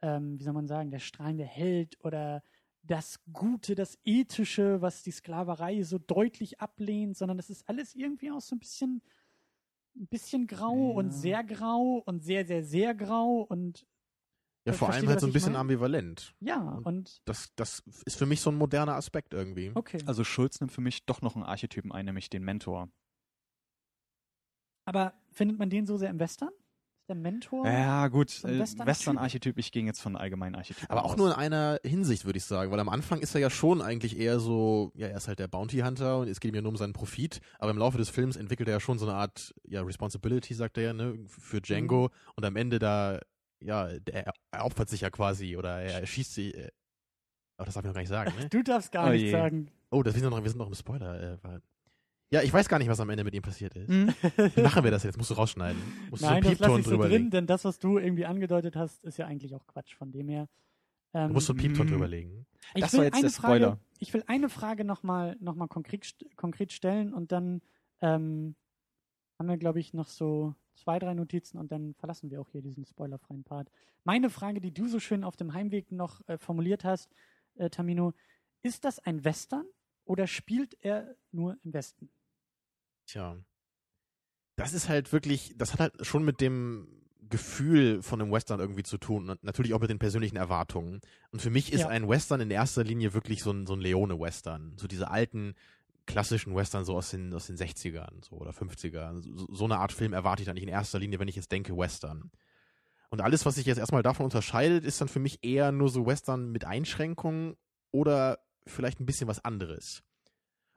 ähm, wie soll man sagen, der strahlende Held oder das Gute, das Ethische, was die Sklaverei so deutlich ablehnt, sondern das ist alles irgendwie auch so ein bisschen, ein bisschen grau Ja. und sehr grau und sehr, sehr, sehr grau und Ja, vor allem halt so ein bisschen meine? ambivalent. Ja, Und- und Das, das ist für mich so ein moderner Aspekt irgendwie. okay. Also Schulz nimmt für mich doch noch einen Archetypen ein, nämlich den Mentor. Aber findet man den so sehr im Western? Der Mentor? Ja, gut. äh? Western-Archetyp, ich ging jetzt von allgemeinen Archetypen Aber auch aus. nur in einer Hinsicht, würde ich sagen. Weil am Anfang ist er ja schon eigentlich eher so, ja, er ist halt der Bounty Hunter und es geht ihm ja nur um seinen Profit. Aber im Laufe des Films entwickelt er ja schon so eine Art, ja, Responsibility, sagt er ja, ne, für Django. Mhm. Und am Ende da, ja, der, er opfert sich ja quasi oder er schießt sich. Äh, aber das darf ich noch gar nicht sagen, ne? Du darfst gar Oh nicht je. sagen. Oh, das, wir, sind noch, wir sind noch im Spoiler. Äh, war- ja, ich weiß gar nicht, was am Ende mit ihm passiert ist. Hm? Wie machen wir das jetzt? Musst du rausschneiden. Musst Nein, du so das einen lasse Piepton ich so drüber drin, denn das, was du irgendwie angedeutet hast, ist ja eigentlich auch Quatsch von dem her. Ähm, Du musst so einen Piepton Mhm. drüber legen. ich das will war jetzt eine der Frage, Spoiler. Ich will eine Frage nochmal noch mal konkret, konkret stellen und dann ähm, haben wir, glaube ich, noch so zwei, drei Notizen und dann verlassen wir auch hier diesen spoilerfreien Part. Meine Frage, die du so schön auf dem Heimweg noch äh, formuliert hast, äh, Tamino, ist das ein Western oder spielt er nur im Westen? Tja. Das ist halt wirklich, das hat halt schon mit dem Gefühl von einem Western irgendwie zu tun und natürlich auch mit den persönlichen Erwartungen. Und für mich ist Ja. ein Western in erster Linie wirklich so ein, so ein Leone-Western. So diese alten, klassischen Western so aus den, aus den 60ern so, oder 50ern. So, so eine Art Film erwarte ich dann nicht in erster Linie, wenn ich jetzt denke Western. Und alles, was sich jetzt erstmal davon unterscheidet, ist dann für mich eher nur so Western mit Einschränkungen oder vielleicht ein bisschen was anderes.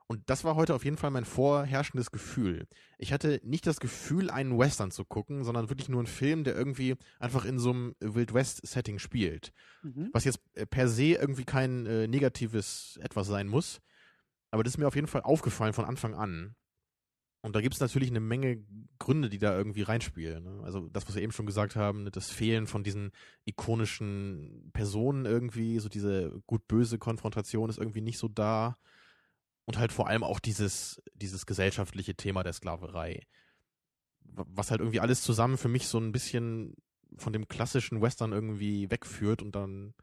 Und das war heute auf jeden Fall mein vorherrschendes Gefühl. Ich hatte nicht das Gefühl, einen Western zu gucken, sondern wirklich nur einen Film, der irgendwie einfach in so einem Wild West-Setting spielt. Mhm. Was jetzt äh, per se irgendwie kein äh, negatives etwas sein muss. Aber das ist mir auf jeden Fall aufgefallen von Anfang an. Und da gibt es natürlich eine Menge Gründe, die da irgendwie reinspielen. Ne? Also das, was wir eben schon gesagt haben, ne, das Fehlen von diesen ikonischen Personen irgendwie, so diese gut-böse Konfrontation ist irgendwie nicht so da. Und halt vor allem auch dieses, dieses gesellschaftliche Thema der Sklaverei. Was halt irgendwie alles zusammen für mich so ein bisschen von dem klassischen Western irgendwie wegführt und dann,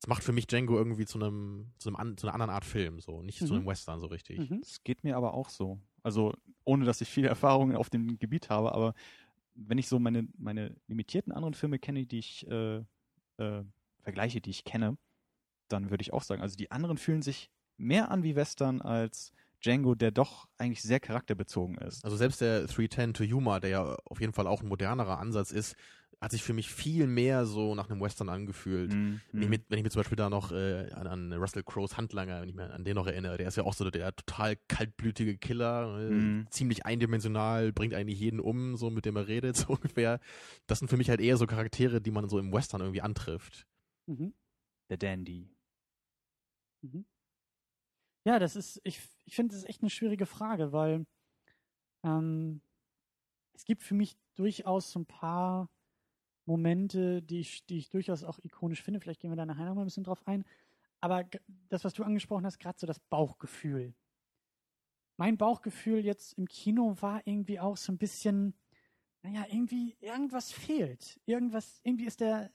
es macht für mich Django irgendwie zu einem, zu einem, an, zu einer anderen Art Film, so, nicht zu Mhm. einem Western so richtig. Mhm. Es geht mir aber auch so. Also, ohne dass ich viele [laughs] Erfahrungen auf dem Gebiet habe, aber wenn ich so meine, meine limitierten anderen Filme kenne, die ich äh, äh, vergleiche, die ich kenne, dann würde ich auch sagen, also die anderen fühlen sich mehr an wie Western als Django, der doch eigentlich sehr charakterbezogen ist. Also selbst der 310 to Yuma, der ja auf jeden Fall auch ein modernerer Ansatz ist, hat sich für mich viel mehr so nach einem Western angefühlt. Mhm. Wenn, ich mir, wenn ich mir zum Beispiel da noch äh, an, an Russell Crowes Handlanger, wenn ich mir an den noch erinnere, der ist ja auch so der total kaltblütige Killer, äh, Mhm. ziemlich eindimensional, bringt eigentlich jeden um, so mit dem er redet, [laughs] so ungefähr. Das sind für mich halt eher so Charaktere, die man so im Western irgendwie antrifft. Mhm. Der Dandy. Mhm. Ja, das ist, ich, ich finde, das ist echt eine schwierige Frage, weil ähm, es gibt für mich durchaus so ein paar Momente, die ich, die ich durchaus auch ikonisch finde. Vielleicht gehen wir da nachher noch mal ein bisschen drauf ein. Aber das, was du angesprochen hast, gerade so das Bauchgefühl. Mein Bauchgefühl jetzt im Kino war irgendwie auch so ein bisschen, naja, irgendwie, irgendwas fehlt. Irgendwas, irgendwie ist der,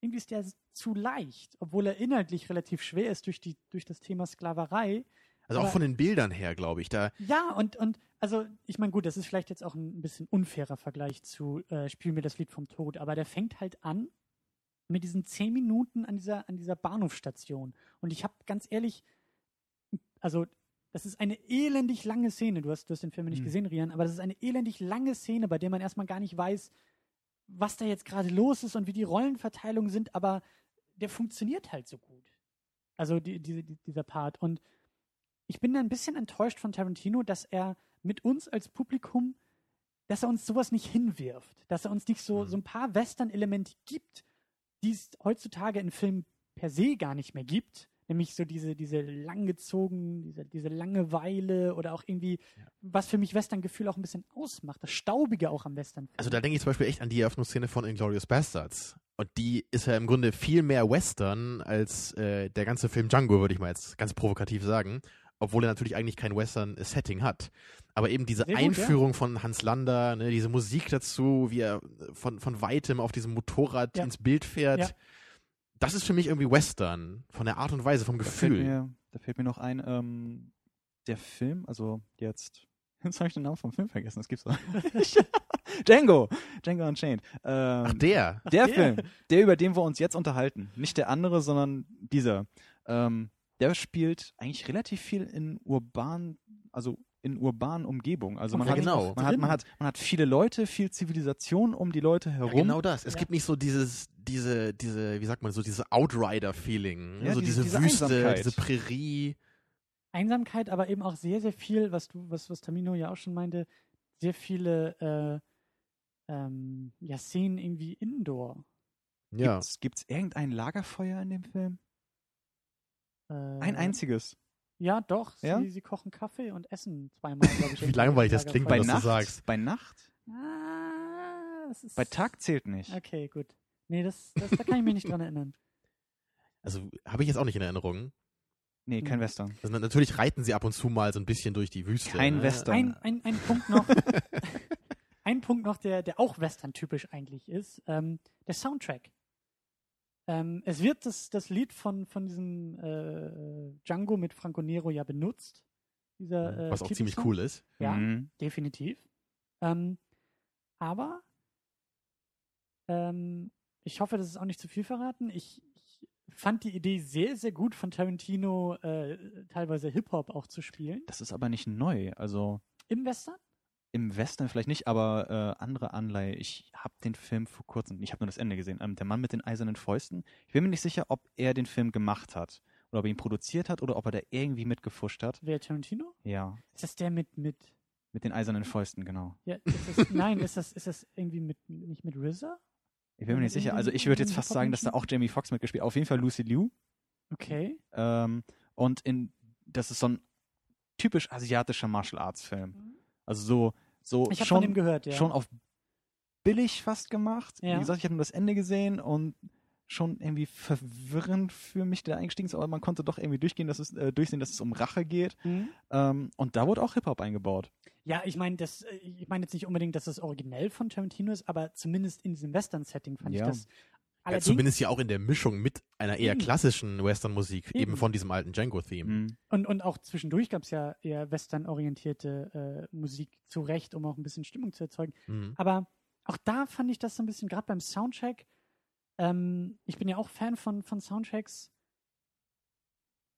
irgendwie ist der zu leicht, obwohl er inhaltlich relativ schwer ist durch, die, durch das Thema Sklaverei. Also auch Aber- von den Bildern her, glaube ich, da, Ja, und, und also ich meine, gut, das ist vielleicht jetzt auch ein bisschen unfairer Vergleich zu äh, Spiel mir das Lied vom Tod, aber der fängt halt an mit diesen zehn Minuten an dieser, an dieser Bahnhofstation. Und ich habe ganz ehrlich, also das ist eine elendig lange Szene. Du hast, du hast den Film nicht Hm. gesehen, Rian, aber das ist eine elendig lange Szene, bei der man erstmal gar nicht weiß, was da jetzt gerade los ist und wie die Rollenverteilungen sind, aber der funktioniert halt so gut. Also die, diese, die, dieser Part. Und ich bin da ein bisschen enttäuscht von Tarantino, dass er mit uns als Publikum, dass er uns sowas nicht hinwirft, dass er uns nicht so, Mhm. so ein paar Western-Elemente gibt, die es heutzutage in Filmen per se gar nicht mehr gibt. Nämlich so diese, diese langgezogen, diese, diese Langeweile oder auch irgendwie, Ja. was für mich Western-Gefühl auch ein bisschen ausmacht. Das Staubige auch am Western. Also da denke ich zum Beispiel echt an die Eröffnungsszene von Inglourious Bastards. Und die ist ja im Grunde viel mehr Western als äh, der ganze Film Django, würde ich mal jetzt ganz provokativ sagen. Obwohl er natürlich eigentlich kein Western-Setting hat. Aber eben diese gut, Einführung von Hans Lander, ne, diese Musik dazu, wie er von, von weitem auf diesem Motorrad Ja. ins Bild fährt, Ja. Das ist für mich irgendwie Western. Von der Art und Weise, vom Da fällt, Gefühl. mir, da fällt mir noch ein, ähm, der Film, also jetzt, [laughs] jetzt habe ich den Namen vom Film vergessen, das gibt's doch nicht. [laughs] Django. Django Unchained. Ähm, Ach, der. der der. Film, der, über den wir uns jetzt unterhalten. Nicht der andere, sondern dieser. Ähm, der spielt eigentlich relativ viel in urban, also in urbanen Umgebungen. Also man Und hat, allem man, hat, man, hat, man hat viele Leute, viel Zivilisation um die Leute Ja, herum. genau das. Es Ja. gibt nicht so dieses, diese, diese, wie sagt man, so diese Outrider-Feeling. Ja, so diese- diese, diese Wüste, diese Prärie. Einsamkeit, aber eben auch sehr, sehr viel, was du, was, was Tamino ja auch schon meinte, sehr viele äh, ähm, ja, Szenen irgendwie indoor. Ja. Gibt's, gibt's irgendein Lagerfeuer in dem Film? Äh, Ein einziges. Ja, doch. Ja? Sie, sie kochen Kaffee und essen zweimal, glaube ich. [laughs] Wie langweilig das klingt, Bei was du Nacht? sagst. Bei Nacht? Ah, das ist Bei Tag zählt nicht. Okay, gut. Nee, das, das, da kann ich mich nicht dran erinnern. [laughs] Also habe ich jetzt auch nicht in Erinnerung. Nee, kein. Western. Also, na- natürlich reiten sie ab und zu mal so ein bisschen durch die Wüste. Kein ne? Western. Ein, ein, ein Punkt noch. [laughs] ein Punkt noch, der, der auch Western-typisch eigentlich ist. Ähm, der Soundtrack. Ähm, es wird das, das Lied von, von diesem äh, Django mit Franco Nero ja benutzt. Dieser, äh, Was auch ziemlich cool ist. Ja, Mhm. definitiv. Ähm, aber ähm, ich hoffe, das ist auch nicht zu viel verraten. Ich, ich fand die Idee sehr, sehr gut von Tarantino, äh, teilweise Hip-Hop auch zu spielen. Das ist aber nicht neu. Also Im Western? Im Western vielleicht nicht, aber äh, andere Anleihe. Ich habe den Film vor kurzem, ich habe nur das Ende gesehen. Ähm, der Mann mit den eisernen Fäusten. Ich bin mir nicht sicher, ob er den Film gemacht hat oder ob er ihn produziert hat oder ob er da irgendwie mitgefuscht hat. Wer Tarantino? Ja, Ist das der mit, mit, mit den eisernen Fäusten, genau. ja, ist das, nein, ist das, ist das irgendwie mit, nicht mit RZA? Ich bin mir nicht sicher. Also ich würde jetzt fast sagen, dass da auch Jamie Foxx mitgespielt. Auf jeden Fall Lucy Liu. Okay. Ähm, und in das ist so ein typisch asiatischer Martial Arts Film. Also so so Ich habe schon von ihm gehört, ja. schon auf billig fast gemacht. Ja. Wie gesagt, ich habe nur das Ende gesehen und schon irgendwie verwirrend für mich, der eingestiegen ist, aber man konnte doch irgendwie durchgehen, dass es, äh, durchsehen, dass es um Rache geht. Mhm. Ähm, und da wurde auch Hip-Hop eingebaut. Ja, ich meine, das, äh, ich meine jetzt nicht unbedingt, dass das originell von Tarantino ist, aber zumindest in diesem Western-Setting fand Ja. ich das. Ja, zumindest ja auch in der Mischung mit einer eher Eben. klassischen Western-Musik, eben. Eben. von diesem alten Django-Theme. Mhm. und, und auch zwischendurch gab es ja eher Western-orientierte äh, Musik zu Recht, um auch ein bisschen Stimmung zu erzeugen. Mhm. Aber auch da fand ich das so ein bisschen, gerade beim Soundtrack, ähm, ich bin ja auch Fan von, von Soundtracks,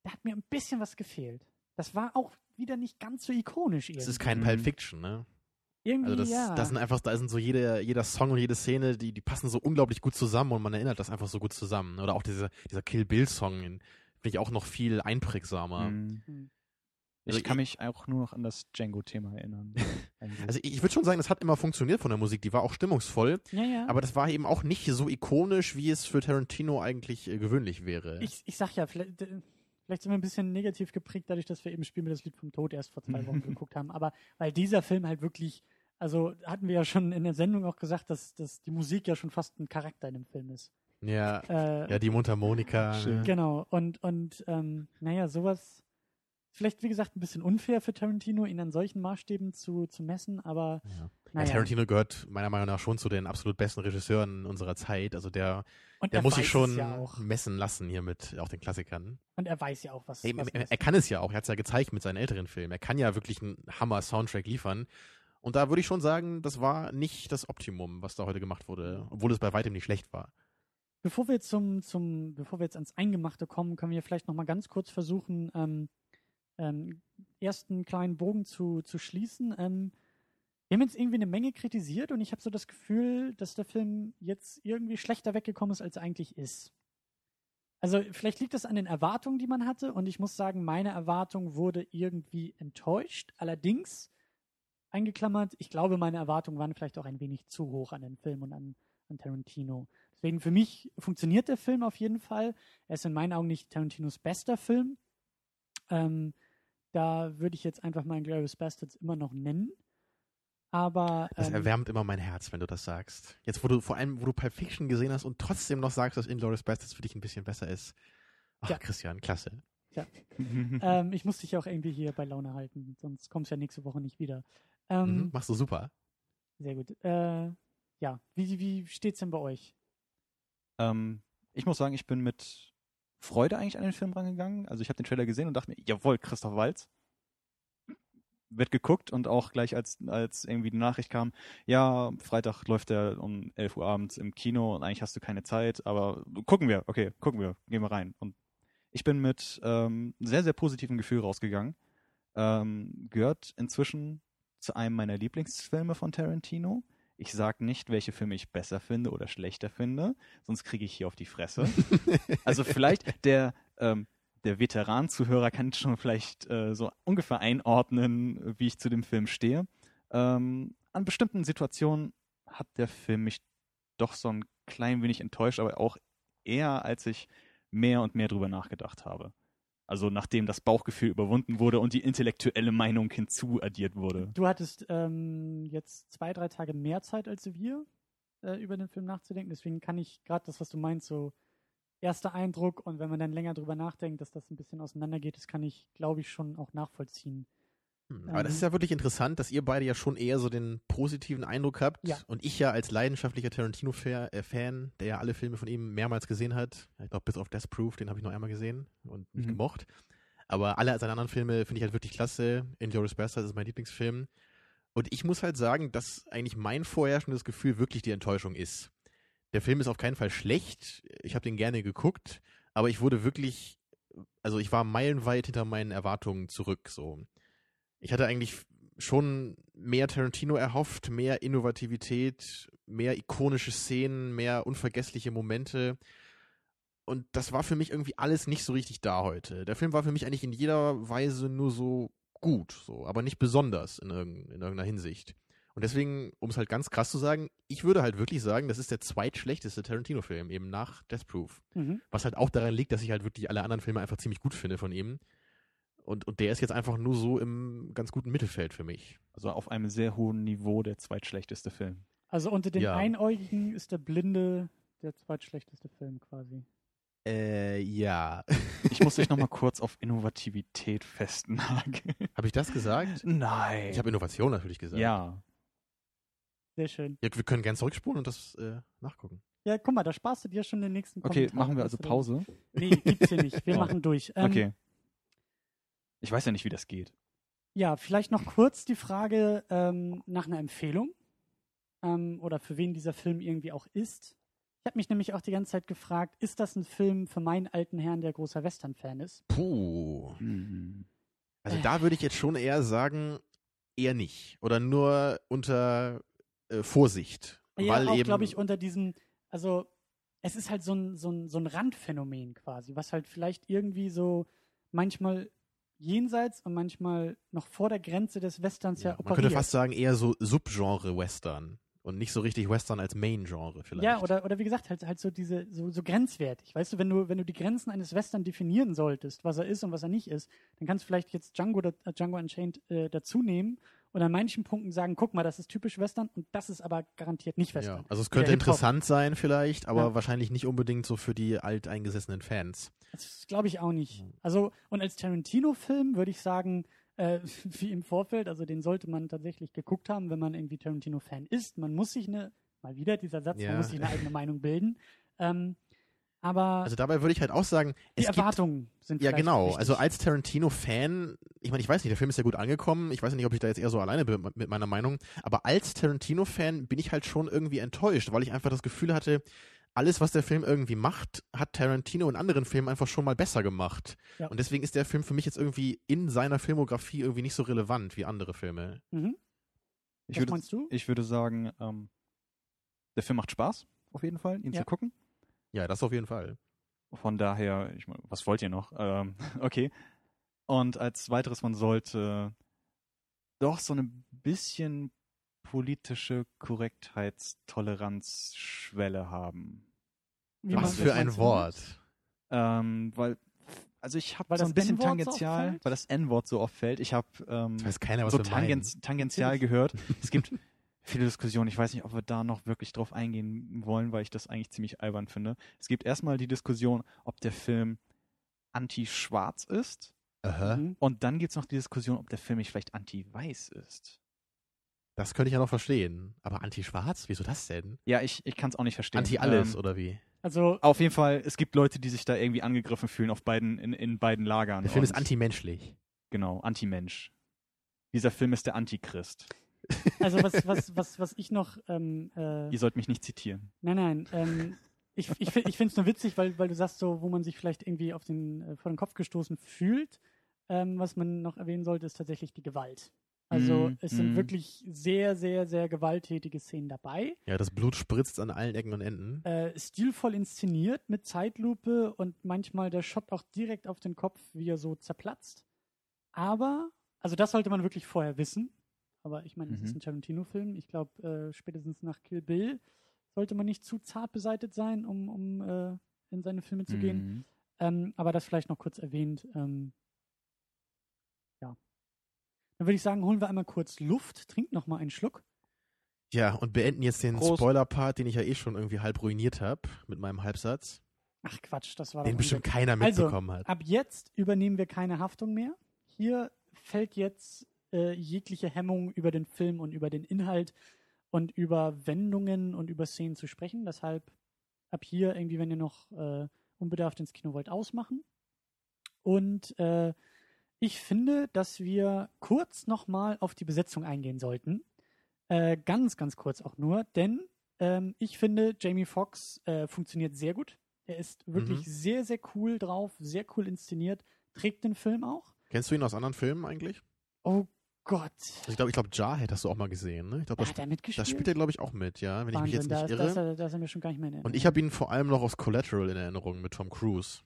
da hat mir ein bisschen was gefehlt. Das war auch wieder nicht ganz so ikonisch irgendwie. Es ist kein Mhm. Pulp Fiction, ne? Irgendwie, Also das, ja. das sind einfach, da sind so jede, jeder Song und jede Szene, die, die passen so unglaublich gut zusammen und man erinnert das einfach so gut zusammen. Oder auch dieser, dieser Kill Bill-Song, finde ich auch noch viel einprägsamer. Mhm. Mhm. Ich Also kann mich auch nur noch an das Django-Thema erinnern. eigentlich. [laughs] Also ich, würde schon sagen, das hat immer funktioniert von der Musik, die war auch stimmungsvoll, ja, ja. aber das war eben auch nicht so ikonisch, wie es für Tarantino eigentlich äh, gewöhnlich wäre. ich, ich sag ja, vielleicht, vielleicht sind wir ein bisschen negativ geprägt, dadurch, dass wir eben Spiel mir das Lied vom Tod erst vor zwei Wochen [laughs] geguckt haben. Aber weil dieser Film halt wirklich, also hatten wir ja schon in der Sendung auch gesagt, dass, dass die Musik ja schon fast ein Charakter in dem Film ist. ja, Äh, ja, die Mundharmonika. Schön. Genau, und, und ähm, naja, sowas vielleicht, wie gesagt, ein bisschen unfair für Tarantino, ihn an solchen Maßstäben zu, zu messen, aber Ja. Ja, naja. Tarantino gehört meiner Meinung nach schon zu den absolut besten Regisseuren unserer Zeit. Also der, und der er muss sich schon ja messen lassen hier mit auch den Klassikern. Und er weiß ja auch, was, Er, was er, er kann es ja auch, er hat es ja gezeigt mit seinen älteren Filmen. Er kann ja wirklich einen Hammer-Soundtrack liefern. Und da würde ich schon sagen, das war nicht das Optimum, was da heute gemacht wurde, obwohl es bei weitem nicht schlecht war. Bevor wir jetzt zum, zum, bevor wir jetzt ans Eingemachte kommen, können wir vielleicht noch mal ganz kurz versuchen, ähm, ähm, ersten kleinen Bogen zu, zu schließen. Ähm, wir haben jetzt irgendwie eine Menge kritisiert und ich habe so das Gefühl, dass der Film jetzt irgendwie schlechter weggekommen ist, als er eigentlich ist. Also vielleicht liegt das an den Erwartungen, die man hatte und ich muss sagen, meine Erwartung wurde irgendwie enttäuscht. Allerdings, eingeklammert, ich glaube, meine Erwartungen waren vielleicht auch ein wenig zu hoch an den Film und an, an Tarantino. Deswegen für mich funktioniert der Film auf jeden Fall. Er ist in meinen Augen nicht Tarantinos bester Film. Ähm, da würde ich jetzt einfach mal Glorious Bastards immer noch nennen. Aber Das ähm, erwärmt immer mein Herz, wenn du das sagst. Jetzt, wo du vor allem, wo du Pulp Fiction gesehen hast und trotzdem noch sagst, dass Inglourious Basterds für dich ein bisschen besser ist. Ach, Ja. Christian, klasse. [laughs] ähm, ich muss dich ja auch irgendwie hier bei Laune halten, sonst kommst du ja nächste Woche nicht wieder. Ähm, Mhm, machst du super. Sehr gut. Äh, ja, wie, wie steht's denn bei euch? Ähm, ich muss sagen, ich bin mit Freude eigentlich an den Film rangegangen. Also ich habe den Trailer gesehen und dachte mir, jawohl, Christoph Waltz. wird geguckt und auch gleich als, als irgendwie die Nachricht kam, ja, Freitag läuft der um 11 Uhr abends im Kino und eigentlich hast du keine Zeit, aber gucken wir, okay, gucken wir, gehen wir rein. Und ich bin mit ähm, sehr, sehr positivem Gefühl rausgegangen. Ähm, gehört inzwischen zu einem meiner Lieblingsfilme von Tarantino. Ich sage nicht, welche Filme ich besser finde oder schlechter finde, sonst kriege ich hier auf die Fresse. [laughs] also vielleicht der, ähm, der Veteran-Zuhörer kann schon vielleicht äh, so ungefähr einordnen, wie ich zu dem Film stehe. Ähm, an bestimmten Situationen hat der Film mich doch so ein klein wenig enttäuscht, aber auch eher, als ich mehr und mehr drüber nachgedacht habe. Also nachdem das Bauchgefühl überwunden wurde und die intellektuelle Meinung hinzuaddiert wurde. Du hattest ähm, jetzt zwei, drei Tage mehr Zeit als wir, äh, über den Film nachzudenken. Deswegen kann ich gerade das, was du meinst, so erster Eindruck und wenn man dann länger drüber nachdenkt, dass das ein bisschen auseinandergeht, das kann ich, glaube ich, schon auch nachvollziehen. Hm, aber das ist ja wirklich interessant, dass ihr beide ja schon eher so den positiven Eindruck habt. Ja. Und ich ja als leidenschaftlicher Tarantino-Fan, der ja alle Filme von ihm mehrmals gesehen hat, ich glaube bis auf Death Proof, den habe ich noch einmal gesehen und nicht Mhm. gemocht. Aber alle seine anderen Filme finde ich halt wirklich klasse. Inglourious Basterds ist mein Lieblingsfilm. Und ich muss halt sagen, dass eigentlich mein vorherrschendes Gefühl wirklich die Enttäuschung ist. Der Film ist auf keinen Fall schlecht. Ich habe den gerne geguckt, aber ich wurde wirklich, also ich war meilenweit hinter meinen Erwartungen zurück. So, ich hatte eigentlich schon mehr Tarantino erhofft, mehr Innovativität, mehr ikonische Szenen, mehr unvergessliche Momente. Und das war für mich irgendwie alles nicht so richtig da heute. Der Film war für mich eigentlich in jeder Weise nur so gut, so, aber nicht besonders in, irgend, in irgendeiner Hinsicht. Und deswegen, um es halt ganz krass zu sagen, ich würde halt wirklich sagen, das ist der zweitschlechteste Tarantino-Film, eben nach Death Proof. Mhm. Was halt auch daran liegt, dass ich halt wirklich alle anderen Filme einfach ziemlich gut finde von ihm. Und, und der ist jetzt einfach nur so im ganz guten Mittelfeld für mich. Also auf einem sehr hohen Niveau der zweitschlechteste Film. Also unter den Ja. Einäugigen ist der Blinde der zweitschlechteste Film quasi. Äh, ja. [laughs] Ich muss dich nochmal kurz auf Innovativität festnageln. habe ich das gesagt? Nein. Ich habe Innovation natürlich gesagt. ja. Sehr schön. ja wir können gerne zurückspulen und das äh, nachgucken. Ja, guck mal, da sparst du dir schon den nächsten Okay, Kommentar. machen wir also Pause. Nee, gibt's hier nicht. Wir [laughs] Oh. machen durch. Ähm, Okay. Ich weiß ja nicht, wie das geht. Ja, vielleicht noch kurz die Frage ähm, nach einer Empfehlung ähm, oder für wen dieser Film irgendwie auch ist. Ich habe mich nämlich auch die ganze Zeit gefragt, ist das ein Film für meinen alten Herrn, der großer Western-Fan ist? Puh. Mhm. Also Äh. da würde ich jetzt schon eher sagen, eher nicht. Oder nur unter äh, Vorsicht. Ja, weil auch, eben, glaube ich, unter diesem, also es ist halt so ein, so, ein, so ein Randphänomen quasi, was halt vielleicht irgendwie so manchmal jenseits und manchmal noch vor der Grenze des Westerns ja, ja, man operiert. könnte fast sagen, eher so Subgenre Western. Und nicht so richtig Western als Main-Genre vielleicht. Ja, oder, oder wie gesagt, halt, halt so diese, so, so grenzwertig. Weißt du, wenn du, wenn du die Grenzen eines Western definieren solltest, was er ist und was er nicht ist, dann kannst du vielleicht jetzt Django, äh, Django Unchained äh, dazu nehmen und an manchen Punkten sagen, guck mal, das ist typisch Western und das ist aber garantiert nicht Western. Ja, also es könnte interessant sein vielleicht, aber Ja. wahrscheinlich nicht unbedingt so für die alteingesessenen Fans. Das glaube ich auch nicht. Mhm. Also, und als Tarantino-Film würde ich sagen, äh, [laughs] wie im Vorfeld, also den sollte man tatsächlich geguckt haben, wenn man irgendwie Tarantino-Fan ist. Man muss sich eine, mal wieder dieser Satz, Ja. man muss sich eine eigene Meinung bilden. Ähm, aber Also dabei würde ich halt auch sagen, die es gibt Erwartungen sind Ja, genau. wichtig. Also als Tarantino-Fan, ich meine, ich weiß nicht, der Film ist ja gut angekommen. Ich weiß nicht, ob ich da jetzt eher so alleine bin mit meiner Meinung. Aber als Tarantino-Fan bin ich halt schon irgendwie enttäuscht, weil ich einfach das Gefühl hatte, alles, was der Film irgendwie macht, hat Tarantino in anderen Filmen einfach schon mal besser gemacht. Ja. Und deswegen ist der Film für mich jetzt irgendwie in seiner Filmografie irgendwie nicht so relevant wie andere Filme. Mhm. Ich Was würde, meinst du? ich würde sagen, ähm, der Film macht Spaß, auf jeden Fall, ihn Ja. zu gucken. Ja, das auf jeden Fall. Von daher, ich was wollt ihr noch? Ähm, [laughs] okay. Und als weiteres, man sollte doch so ein bisschen politische Korrektheitstoleranzschwelle haben. Wie Was für ein Wort. Ähm, weil, also ich habe so das ein bisschen N-Wort so oft tangential, fällt? weil das N-Wort so oft fällt. Ich habe ähm, Das weiß keiner, was so wir meinen. tangens, tangential gehört. Es gibt [laughs] viele Diskussionen. Ich weiß nicht, ob wir da noch wirklich drauf eingehen wollen, weil ich das eigentlich ziemlich albern finde. Es gibt erstmal die Diskussion, ob der Film anti-schwarz ist. Aha. Mhm. Und dann gibt es noch die Diskussion, ob der Film nicht vielleicht anti-weiß ist. Das könnte ich ja noch verstehen. Aber anti-schwarz? Wieso das denn? Ja, ich, ich kann es auch nicht verstehen. Anti-alles, Ähm, oder wie? Also, auf jeden Fall, es gibt Leute, die sich da irgendwie angegriffen fühlen auf beiden, in, in beiden Lagern. Der Film ist antimenschlich. Genau, Anti-Mensch. Dieser Film ist der Antichrist. Also was, was, was, was ich noch ähm, äh, Ihr sollt mich nicht zitieren. Nein, nein. Ähm, ich ich, ich finde es nur witzig, weil, weil du sagst so, wo man sich vielleicht irgendwie auf den, äh, vor den Kopf gestoßen fühlt. Ähm, was man noch erwähnen sollte, ist tatsächlich die Gewalt. Also Mm, es sind mm. wirklich sehr, sehr, sehr gewalttätige Szenen dabei. Ja, das Blut spritzt an allen Ecken und Enden. Äh, stilvoll inszeniert mit Zeitlupe und manchmal der Shot auch direkt auf den Kopf, wie er so zerplatzt. Aber, also das sollte man wirklich vorher wissen. Aber ich meine, es ist Mhm. ein Tarantino-Film. Ich glaube, äh, spätestens nach Kill Bill sollte man nicht zu zart beseitet sein, um, um äh, in seine Filme zu gehen. Mhm. Ähm, aber das vielleicht noch kurz erwähnt. Ähm, ja. Dann würde ich sagen, holen wir einmal kurz Luft, trinkt noch mal einen Schluck. Ja, und beenden jetzt den. Spoiler-Part, den ich ja eh schon irgendwie halb ruiniert habe mit meinem Halbsatz, Ach Quatsch, das war den doch bestimmt keiner Also, mitbekommen hat. Ab jetzt übernehmen wir keine Haftung mehr. Hier fällt jetzt äh, jegliche Hemmung über den Film und über den Inhalt und über Wendungen und über Szenen zu sprechen. Deshalb ab hier irgendwie, wenn ihr noch äh, unbedarft ins Kino wollt, ausmachen. Und äh, ich finde, dass wir kurz nochmal auf die Besetzung eingehen sollten. Äh, ganz, ganz kurz auch nur, denn ähm, ich finde, Jamie Foxx äh, funktioniert sehr gut. Er ist wirklich Mhm. sehr, sehr cool drauf, sehr cool inszeniert, trägt den Film auch. Kennst du ihn aus anderen Filmen eigentlich? Oh Gott. Also ich glaube, ich glaube, Jarhead hast du auch mal gesehen, ne? Ich glaube, Da das, hat er mitgespielt. das spielt er, glaube ich, auch mit, ja, wenn ich mich jetzt Wahnsinn, nicht da, ist- irre. ist er, da ist er mir schon gar nicht mehr in Und ich habe ihn vor allem noch aus Collateral in Erinnerung mit Tom Cruise.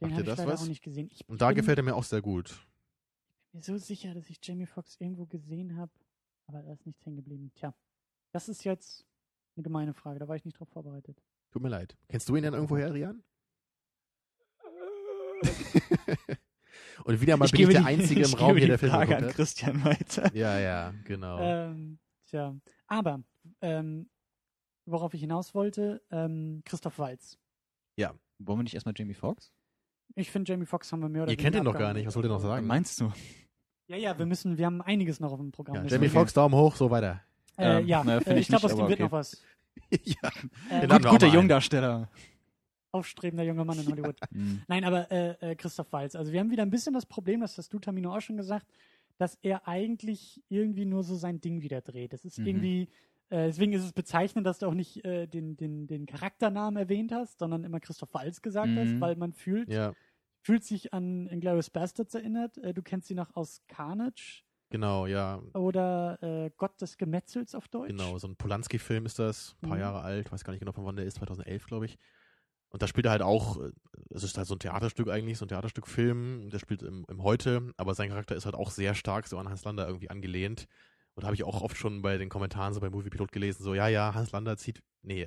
Den Macht ich das leider was? auch nicht gesehen. Ich Und da bin gefällt er mir auch sehr gut. mir so sicher, dass ich Jamie Foxx irgendwo gesehen habe, aber da ist nichts hängen geblieben. Tja, das ist jetzt eine gemeine Frage, da war ich nicht drauf vorbereitet. Tut mir leid. Kennst du ihn denn irgendwoher, Rian? [laughs] [laughs] Und wieder mal bin ich der die- Einzige im ich Raum hier, der Film Frage an hat. Christian weiter. Ja, ja, genau. Ähm, tja, aber ähm, worauf ich hinaus wollte, ähm, Christoph Waltz. Wollen wir nicht erstmal Jamie Foxx? Ich finde, Jamie Foxx haben wir mehr oder Ihr kennt ihn doch gar nicht, was wollt ihr noch sagen? Meinst du? Ja, ja, wir müssen, wir haben einiges noch auf dem Programm. ja, Jamie Foxx, Daumen hoch, so weiter. Äh, Ähm, ja, naja, [laughs] ich ich glaube, aus dem wird okay. noch was. [laughs] ja. Äh, Gut, guter. Jungdarsteller. Aufstrebender junger Mann in Hollywood. [laughs] Mhm. Nein, aber äh, äh, Christoph Waltz. Also wir haben wieder ein bisschen das Problem, das hast du, Tamino, auch schon gesagt, dass er eigentlich irgendwie nur so sein Ding wieder dreht. Das ist Mhm. irgendwie, äh, deswegen ist es bezeichnend, dass du auch nicht äh, den, den, den Charakternamen erwähnt hast, sondern immer Christoph Waltz gesagt hast, Mhm. weil man fühlt, Ja, fühlt sich an Inglourious Bastards erinnert. Äh, du kennst sie noch aus Carnage genau, ja. oder äh, Gott des Gemetzels auf Deutsch. Genau, so ein Polanski-Film ist das, ein paar Mhm. Jahre alt, weiß gar nicht genau, von wann der ist, 2011, glaube ich. Und da spielt er halt auch, äh, es ist halt so ein Theaterstück eigentlich, so ein Theaterstück-Film, der spielt im, im Heute, aber sein Charakter ist halt auch sehr stark so an Hans Lander irgendwie angelehnt. Und da habe ich auch oft schon bei den Kommentaren so bei Moviepilot gelesen, so, ja, ja, Hans Lander zieht, nee,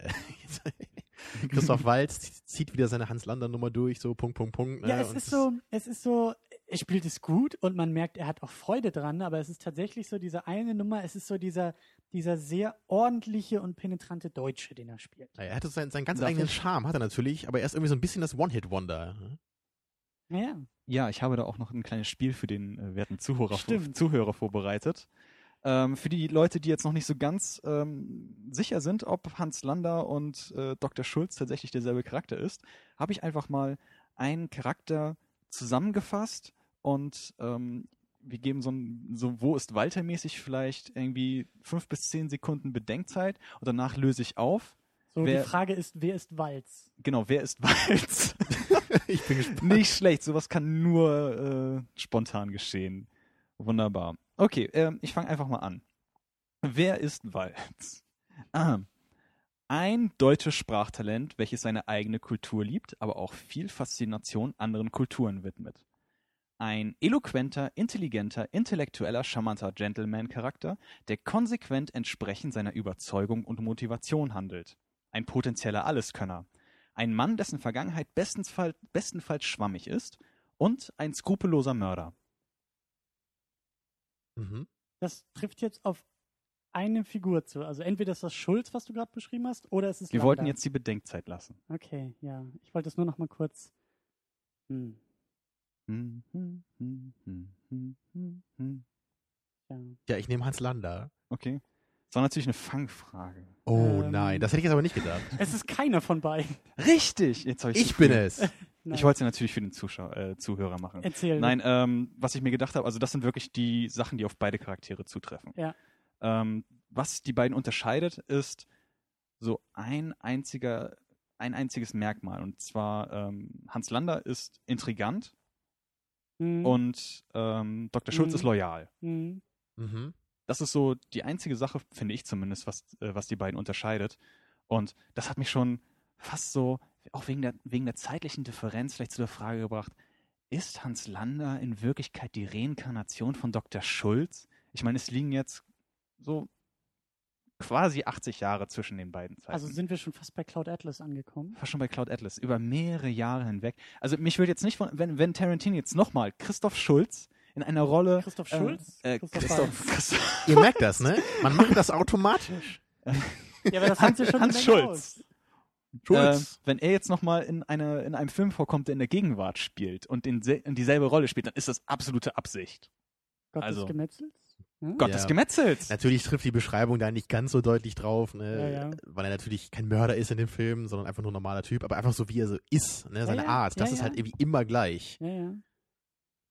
[laughs] Christoph Waltz zieht wieder seine Hans Lander Nummer durch, so Punkt, Punkt, Punkt. Ja, ne? es Und ist so, es ist so, er spielt es gut und man merkt, er hat auch Freude dran, aber es ist tatsächlich so diese eine Nummer, es ist so dieser, dieser sehr ordentliche und penetrante Deutsche, den er spielt. Ja, Er hatte seinen, seinen ganz Darf eigenen ich- Charme, hat er natürlich, aber er ist irgendwie so ein bisschen das One-Hit-Wonder. ne? Naja, Ja, ich habe da auch noch ein kleines Spiel für den äh, werten Zuhörer. Zuhörer vorbereitet. Ähm, für die Leute, die jetzt noch nicht so ganz ähm, sicher sind, ob Hans Lander und äh, Dr. Schulz tatsächlich derselbe Charakter ist, habe ich einfach mal einen Charakter zusammengefasst und ähm, wir geben so ein, so wo ist Walter mäßig vielleicht irgendwie fünf bis zehn Sekunden Bedenkzeit und danach löse ich auf. so Wer- die Frage ist, wer ist Walz? Genau, wer ist Walz? [laughs] ich bin gespannt. Nicht schlecht, sowas kann nur äh, spontan geschehen. Wunderbar. Okay, ähm, ich fange einfach mal an. Wer ist Walz? Ah, ein deutsches Sprachtalent, welches seine eigene Kultur liebt, aber auch viel Faszination anderen Kulturen widmet. Ein eloquenter, intelligenter, intellektueller, charmanter Gentleman-Charakter, der konsequent entsprechend seiner Überzeugung und Motivation handelt. Ein potenzieller Alleskönner. Ein Mann, dessen Vergangenheit bestenfalls, bestenfalls schwammig ist. Und ein skrupelloser Mörder. Mhm. Das trifft jetzt auf eine Figur zu. Also entweder ist das Schulz, was du gerade beschrieben hast, oder es ist Wir Lander. wollten jetzt die Bedenkzeit lassen. Okay, ja. Ich wollte es nur noch mal kurz. Hm, ja. Ich nehme Hans Lander. Okay. Das war natürlich eine Fangfrage. Oh Ähm. nein, das hätte ich jetzt aber nicht gedacht. [laughs] Es ist keiner von beiden. Richtig! Jetzt Ich zu bin es. [laughs] Nein. Ich wollte es ja natürlich für den Zuschauer, äh, Zuhörer machen. Erzähl. Nein, ähm, was ich mir gedacht habe, also das sind wirklich die Sachen, die auf beide Charaktere zutreffen. Ja. Ähm, was die beiden unterscheidet, ist so ein einziger, ein einziges Merkmal. Und zwar ähm, Hans Lander ist intrigant Mhm. und ähm, Dr. Schulz Mhm. ist loyal. Mhm. Mhm. Das ist so die einzige Sache, finde ich zumindest, was, äh, was die beiden unterscheidet. Und das hat mich schon fast so, auch wegen der, wegen der zeitlichen Differenz, vielleicht zu der Frage gebracht, ist Hans Lander in Wirklichkeit die Reinkarnation von Dr. Schulz? Ich meine, es liegen jetzt so quasi 80 Jahre zwischen den beiden Zeiten. Also sind wir schon fast bei Cloud Atlas angekommen. Fast schon bei Cloud Atlas, über mehrere Jahre hinweg. Also mich würde jetzt nicht von, wenn, wenn Tarantino jetzt nochmal Christoph Schulz in einer Rolle. Christoph äh, Schulz? Äh, Christoph Christoph, Christoph, Ihr merkt das, ne? Man macht das automatisch. Ja, aber das haben sie schon Hans Schulz. aus. Schulz. Äh, wenn er jetzt nochmal in, eine, in einem Film vorkommt, der in der Gegenwart spielt und in, in dieselbe Rolle spielt, dann ist das absolute Absicht. Gott Also- des Gemetzels? Ja? Gott Ja. des Gemetzels. Natürlich trifft die Beschreibung da nicht ganz so deutlich drauf, ne? Ja, ja. weil er natürlich kein Mörder ist in dem Film, sondern einfach nur ein normaler Typ, aber einfach so wie er so ist, ne? seine ja, Art, das ja, ist ja. halt irgendwie immer gleich. Ja, ja.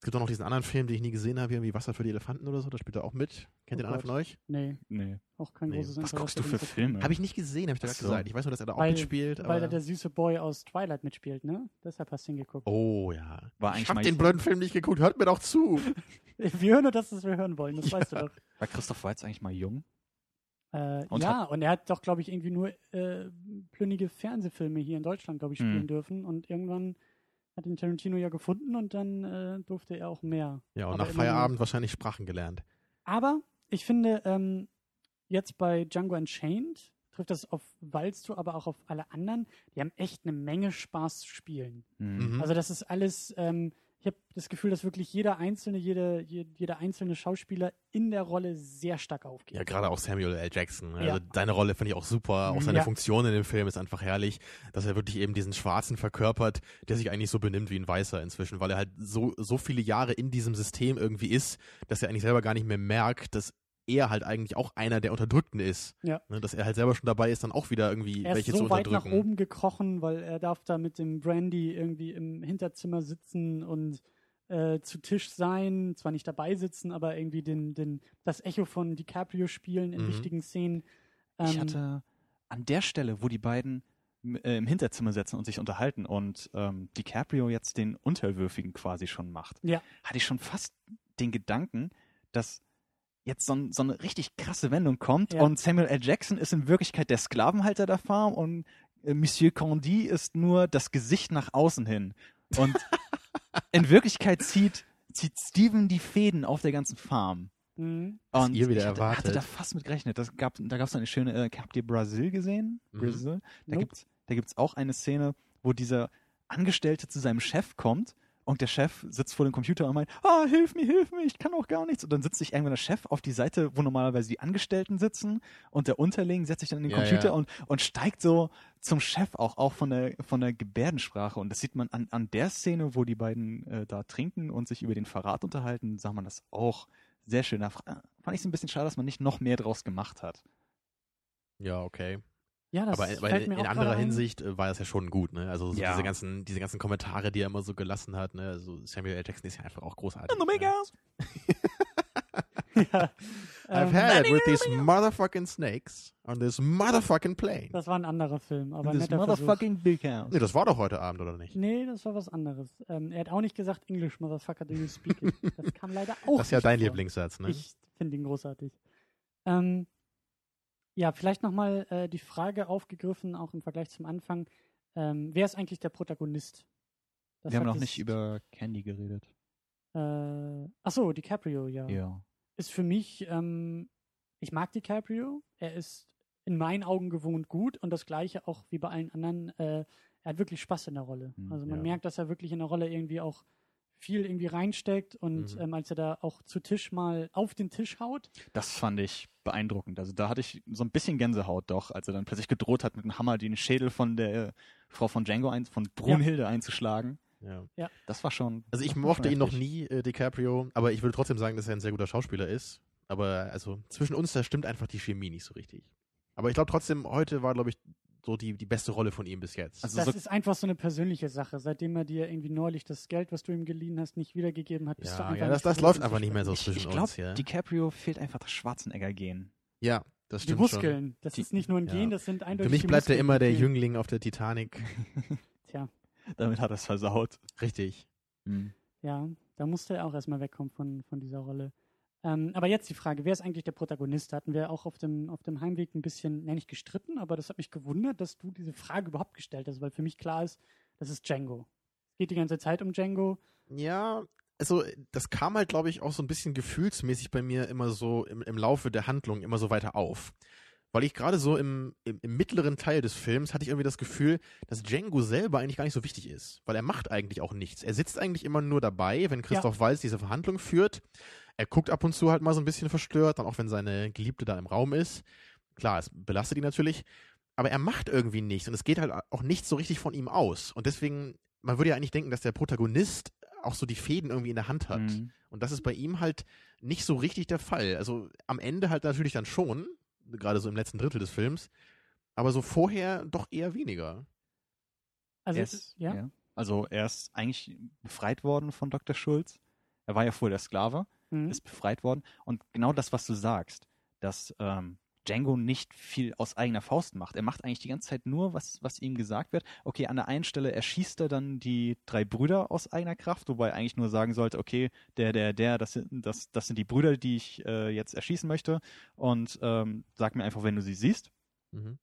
Es gibt auch noch diesen anderen Film, den ich nie gesehen habe, irgendwie Wasser für die Elefanten oder so, da spielt er auch mit. Kennt Oh den einer von euch? Nee, Nee. auch kein Nee. großes Was Interesse, guckst du für. Filme? Habe ich nicht gesehen, habe ich gerade so. gesagt. Ich weiß nur, dass er da auch Weil- mitspielt. Weil aber da der süße Boy aus Twilight mitspielt, ne? Deshalb hast du ihn geguckt. oh ja. War Ich eigentlich hab mal den blöden Film nicht geguckt, hört mir doch zu. [laughs] Wir hören nur das, was wir hören wollen, das weißt du doch. War Christoph Waltz eigentlich mal jung? Äh, Und ja, und er hat doch, glaube ich, irgendwie nur äh, plünnige Fernsehfilme hier in Deutschland, glaube ich, spielen Mhm. dürfen. Und irgendwann hat ihn Tarantino ja gefunden und dann äh, durfte er auch mehr. Ja, und Aber nach immer Feierabend wahrscheinlich Sprachen gelernt. Aber ich finde, ähm, jetzt bei Django Unchained trifft das auf Walz aber auch auf alle anderen. Die haben echt eine Menge Spaß zu spielen. Mhm. Also das ist alles, ähm, ich habe das Gefühl, dass wirklich jeder einzelne, jede, je- jeder einzelne Schauspieler in der Rolle sehr stark aufgeht. Ja, gerade auch Samuel L. Jackson. Also Ja. seine Rolle finde ich auch super. Auch seine Ja. Funktion in dem Film ist einfach herrlich, dass er wirklich eben diesen Schwarzen verkörpert, der sich eigentlich so benimmt wie ein Weißer inzwischen, weil er halt so, so viele Jahre in diesem System irgendwie ist, dass er eigentlich selber gar nicht mehr merkt, dass er halt eigentlich auch einer der Unterdrückten ist. Ja. Ne, dass er halt selber schon dabei ist, dann auch wieder irgendwie Er ist welche so zu weit nach unterdrücken. oben gekrochen, weil er darf da mit dem Brandy irgendwie im Hinterzimmer sitzen und äh, zu Tisch sein, zwar nicht dabei sitzen, aber irgendwie den, den, das Echo von DiCaprio spielen in Mhm. wichtigen Szenen. Ich Ähm, hatte an der Stelle, wo die beiden äh, im Hinterzimmer sitzen und sich unterhalten und ähm, DiCaprio jetzt den Unterwürfigen quasi schon macht, Ja. hatte ich schon fast den Gedanken, dass jetzt so, ein, so eine richtig krasse Wendung kommt Ja. und Samuel L. Jackson ist in Wirklichkeit der Sklavenhalter der Farm und äh, Monsieur Candy ist nur das Gesicht nach außen hin. Und [laughs] in Wirklichkeit zieht, zieht Steven die Fäden auf der ganzen Farm. mhm. Und ihr wieder ich hatte, erwartet. hatte da fast mit gerechnet. Das gab, da gab es eine schöne, äh, habt ihr Brasil gesehen? Mhm. Brasil? Da Nope. gibt's, da gibt's auch eine Szene, wo dieser Angestellte zu seinem Chef kommt und der Chef sitzt vor dem Computer und meint, ah, hilf mir, hilf mir, ich kann auch gar nichts. Und dann sitzt sich irgendwann der Chef auf die Seite, wo normalerweise die Angestellten sitzen und der Unterling setzt sich dann in den Ja, Computer ja. Und, und steigt so zum Chef auch, auch von der, von der Gebärdensprache. Und das sieht man an, an der Szene, wo die beiden äh, da trinken und sich über den Verrat unterhalten, sah man das auch sehr schön. Da fand ich es ein bisschen schade, dass man nicht noch mehr draus gemacht hat. Ja, okay. Ja, das Aber, aber fällt in, mir in auch anderer. Hinsicht äh, war das ja schon gut, ne? Also so Ja. diese ganzen, diese ganzen Kommentare, die er immer so gelassen hat, ne? Also Samuel L. Jackson ist ja einfach auch großartig. Oh my ne? God. [laughs] [laughs] ja. I've Ähm, had it with these motherfucking snakes on this motherfucking plane. das war ein anderer Film, aber This netter Versuch. motherfucking big house. Nee, das war doch heute Abend, oder nicht? Nee, das war was anderes. Ähm, er hat auch nicht gesagt, English, Motherfucker, do you speak it? Das kam leider [laughs] auch Das ist ja dein vor. Lieblingssatz, ne? Ich finde ihn großartig. Ähm, ja, vielleicht nochmal äh, die Frage aufgegriffen, auch im Vergleich zum Anfang. Ähm, wer ist eigentlich der Protagonist? Das Wir haben noch nicht über Candy geredet. Äh, achso, DiCaprio, ja. Ja. Ist für mich, ähm, ich mag DiCaprio. Er ist in meinen Augen gewohnt gut und das Gleiche auch wie bei allen anderen. Äh, er hat wirklich Spaß in der Rolle. Hm, also man ja. merkt, dass er wirklich in der Rolle irgendwie auch viel irgendwie reinsteckt und Mhm. ähm, als er da auch zu Tisch mal auf den Tisch haut, Das fand ich beeindruckend. Also da hatte ich so ein bisschen Gänsehaut doch, als er dann plötzlich gedroht hat, mit einem Hammer den Schädel von der Frau von Django, ein, von Brunhilde einzuschlagen. Ja. Das war schon. Also ich mochte ihn noch nie, äh, DiCaprio, aber ich würde trotzdem sagen, dass er ein sehr guter Schauspieler ist. Aber also zwischen uns, da stimmt einfach die Chemie nicht so richtig. Aber ich glaube trotzdem, heute war, glaube ich, so die, die beste Rolle von ihm bis jetzt. Also das so- ist einfach so eine persönliche Sache. Seitdem er dir irgendwie neulich das Geld, was du ihm geliehen hast, nicht wiedergegeben hat, bist du ja, einfach ja, das, das läuft einfach nicht mehr so sprechen. Ich, zwischen ich uns glaube, hier. DiCaprio fehlt einfach das Schwarzenegger-Gen. Ja, das Die stimmt schon. Muskeln, das Die- ist nicht nur ein ja. Gen, das sind eindeutig Für mich die bleibt er immer die der. Jüngling auf der Titanic. [laughs] Tja, Damit hat er es versaut. Richtig. ja, da musste er auch erstmal wegkommen von, von dieser Rolle. Ähm, aber jetzt die Frage, wer ist eigentlich der Protagonist? Da hatten wir auch auf dem, auf dem Heimweg ein bisschen, ja, nicht gestritten, aber das hat mich gewundert, dass du diese Frage überhaupt gestellt hast, weil für mich klar ist, das ist Django. Es geht die ganze Zeit um Django. Ja, also das kam halt, glaube ich, auch so ein bisschen gefühlsmäßig bei mir immer so im, im Laufe der Handlung immer so weiter auf. Weil ich gerade so im, im, im mittleren Teil des Films hatte ich irgendwie das Gefühl, dass Django selber eigentlich gar nicht so wichtig ist. Weil er macht eigentlich auch nichts. Er sitzt eigentlich immer nur dabei, wenn Christoph Walz diese Verhandlung führt. Er guckt ab und zu halt mal so ein bisschen verstört, dann auch wenn seine Geliebte da im Raum ist. Klar, es belastet ihn natürlich. Aber er macht irgendwie nichts und es geht halt auch nicht so richtig von ihm aus. Und deswegen, man würde ja eigentlich denken, dass der Protagonist auch so die Fäden irgendwie in der Hand hat. Mhm. Und das ist bei ihm halt nicht so richtig der Fall. Also am Ende halt natürlich dann schon, gerade so im letzten Drittel des Films, aber so vorher doch eher weniger. Also, Er ist, ist, ja. Also er ist eigentlich befreit worden von Dr. Schulz. Er war ja vorher der Sklave, Mhm. ist befreit worden. Und genau das, was du sagst, dass ähm, Django nicht viel aus eigener Faust macht. Er macht eigentlich die ganze Zeit nur, was, was ihm gesagt wird. Okay, an der einen Stelle erschießt er dann die drei Brüder aus eigener Kraft, wobei er eigentlich nur sagen sollte, okay, der, der, der, das sind, das, das sind die Brüder, die ich äh, jetzt erschießen möchte. Und ähm, sag mir einfach, wenn du sie siehst. Mhm.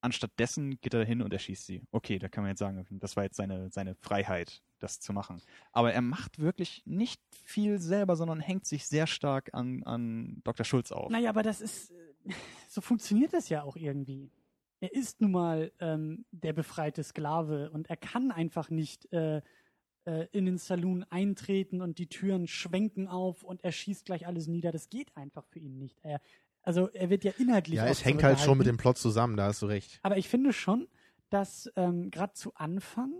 Anstattdessen geht er hin und erschießt sie. Okay, da kann man jetzt sagen, das war jetzt seine, seine Freiheit, das zu machen. Aber er macht wirklich nicht viel selber, sondern hängt sich sehr stark an, an Dr. Schulz auf. Naja, aber das ist, [laughs] so funktioniert das ja auch irgendwie. Er ist nun mal ähm, der befreite Sklave und er kann einfach nicht äh, äh, in den Saloon eintreten und die Türen schwenken auf und er schießt gleich alles nieder. Das geht einfach für ihn nicht. Er, also er wird ja inhaltlich Ja, es hängt halt schon mit dem Plot zusammen, da hast du recht. Aber ich finde schon, dass ähm, gerade zu Anfang,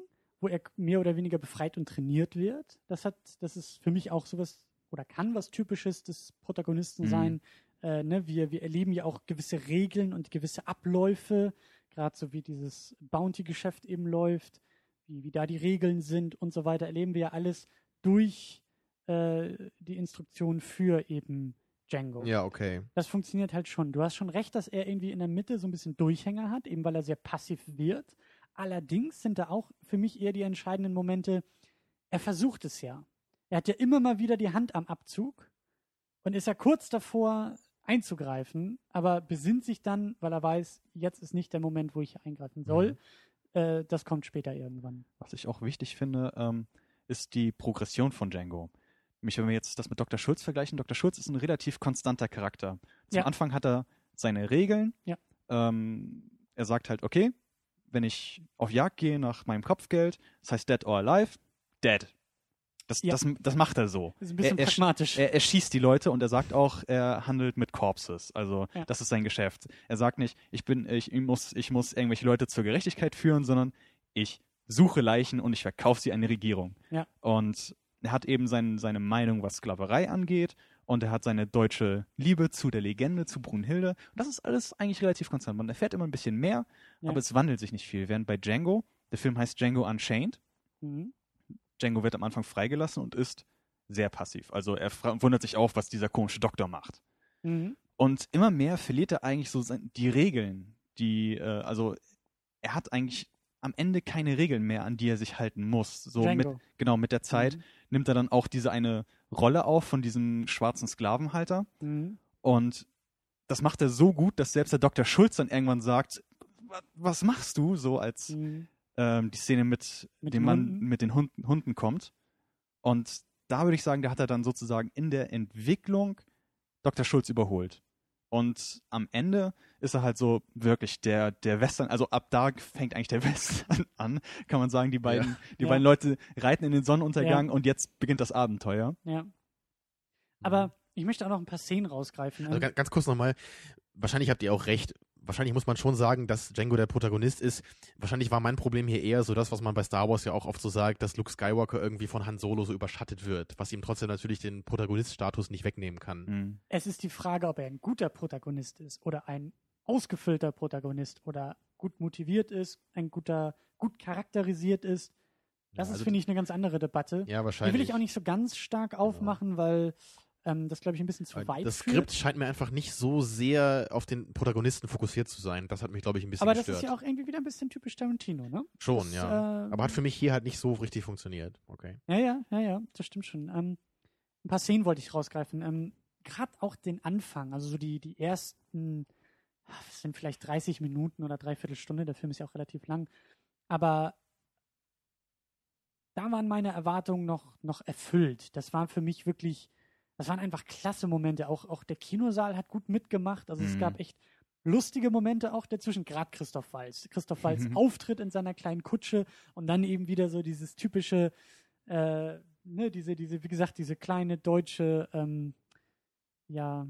wo er mehr oder weniger befreit und trainiert wird, das hat, das ist für mich auch sowas oder kann was Typisches des Protagonisten Mhm. sein. Äh, ne? wir, wir erleben ja auch gewisse Regeln und gewisse Abläufe, gerade so wie dieses Bounty-Geschäft eben läuft, wie, wie da die Regeln sind und so weiter, erleben wir ja alles durch äh, die Instruktion für eben Django. Ja, okay. Das funktioniert halt schon. Du hast schon recht, dass er irgendwie in der Mitte so ein bisschen Durchhänger hat, eben weil er sehr passiv wird. Allerdings sind da auch für mich eher die entscheidenden Momente, er versucht es ja. Er hat ja immer mal wieder die Hand am Abzug und ist ja kurz davor einzugreifen, aber besinnt sich dann, weil er weiß, jetzt ist nicht der Moment, wo ich eingreifen soll. Äh, das kommt später irgendwann. Was ich auch wichtig finde, ähm, ist die Progression von Django. Nämlich, wenn wir jetzt das mit Dr. Schulz vergleichen, Dr. Schulz ist ein relativ konstanter Charakter. Zum Ja. Anfang hat er seine Regeln. Ja. Ähm, er sagt halt, okay, wenn ich auf Jagd gehe nach meinem Kopfgeld, das heißt dead or alive, dead. Das, Ja. das, das macht er so. Das ist ein bisschen Er- er sch- pragmatisch. Er, er schießt die Leute und er sagt auch, er handelt mit Corpses. Also Ja. das ist sein Geschäft. Er sagt nicht, ich bin, ich, ich muss, ich muss irgendwelche Leute zur Gerechtigkeit führen, sondern ich suche Leichen und ich verkaufe sie an die Regierung. Ja. Und er hat eben sein, seine Meinung, was Sklaverei angeht, und er hat seine deutsche Liebe zu der Legende, zu Brunhilde. Und das ist alles eigentlich relativ konstant. Man erfährt immer ein bisschen mehr, Ja. aber es wandelt sich nicht viel. Während bei Django, der Film heißt Django Unchained, mhm. Django wird am Anfang freigelassen und ist sehr passiv. Also er wundert sich auch, was dieser komische Doktor macht. Mhm. Und immer mehr verliert er eigentlich so die Regeln, die, äh, also er hat eigentlich am Ende keine Regeln mehr, an die er sich halten muss. So mit, Django. genau, mit der Zeit Mhm. Nimmt er dann auch diese eine Rolle auf von diesem schwarzen Sklavenhalter. Mhm. Und das macht er so gut, dass selbst der Dr. Schulz dann irgendwann sagt, "Wa- was machst du? So als Mhm. ähm, die Szene mit, Mit dem Mann Hunden? mit den Hunden, Hunden kommt. Und da würde ich sagen, da hat er dann sozusagen in der Entwicklung Dr. Schulz überholt. Und am Ende ist er halt so wirklich der, der Western, also ab da fängt eigentlich der [laughs] Western an, kann man sagen. Die beiden, die Ja. beiden Leute reiten in den Sonnenuntergang und jetzt beginnt das Abenteuer. Ja. Aber ich möchte auch noch ein paar Szenen rausgreifen. Also ganz, ganz kurz nochmal, wahrscheinlich habt ihr auch recht. Wahrscheinlich muss man schon sagen, dass Django der Protagonist ist. Wahrscheinlich war mein Problem hier eher so das, was man bei Star Wars ja auch oft so sagt, dass Luke Skywalker irgendwie von Han Solo so überschattet wird, was ihm trotzdem natürlich den Protagoniststatus nicht wegnehmen kann. Mhm. es ist die Frage, ob er ein guter Protagonist ist oder ein ausgefüllter Protagonist oder gut motiviert ist, ein guter, gut charakterisiert ist. Das Ja, ist, also- finde ich, eine ganz andere Debatte. Ja, Die will wahrscheinlich. ich auch nicht so ganz stark aufmachen, weil ähm, das, glaube ich, ein bisschen zu weit das führt. Skript scheint mir einfach nicht so sehr auf den Protagonisten fokussiert zu sein. Das hat mich, glaube ich, ein bisschen Aber das gestört. ist ja auch irgendwie wieder ein bisschen typisch Tarantino, ne? Schon, das, ja. äh, Aber hat für mich hier halt nicht so richtig funktioniert. Okay. Ja, ja, ja, ja, das stimmt schon. Ähm, ein paar Szenen wollte ich rausgreifen. Ähm, Gerade auch den Anfang, also so die, die ersten, ah, das sind vielleicht 30 Minuten oder dreiviertel Stunde, der Film ist ja auch relativ lang, aber da waren meine Erwartungen noch, noch erfüllt. Das war für mich wirklich, das waren einfach klasse Momente. Auch, auch der Kinosaal hat gut mitgemacht. Also es Mhm. gab echt lustige Momente auch dazwischen, gerade Christoph Walz. Christoph Walz Mhm. Auftritt in seiner kleinen Kutsche und dann eben wieder so dieses typische, äh, ne, diese, diese, wie gesagt, diese kleine deutsche, ähm, ja,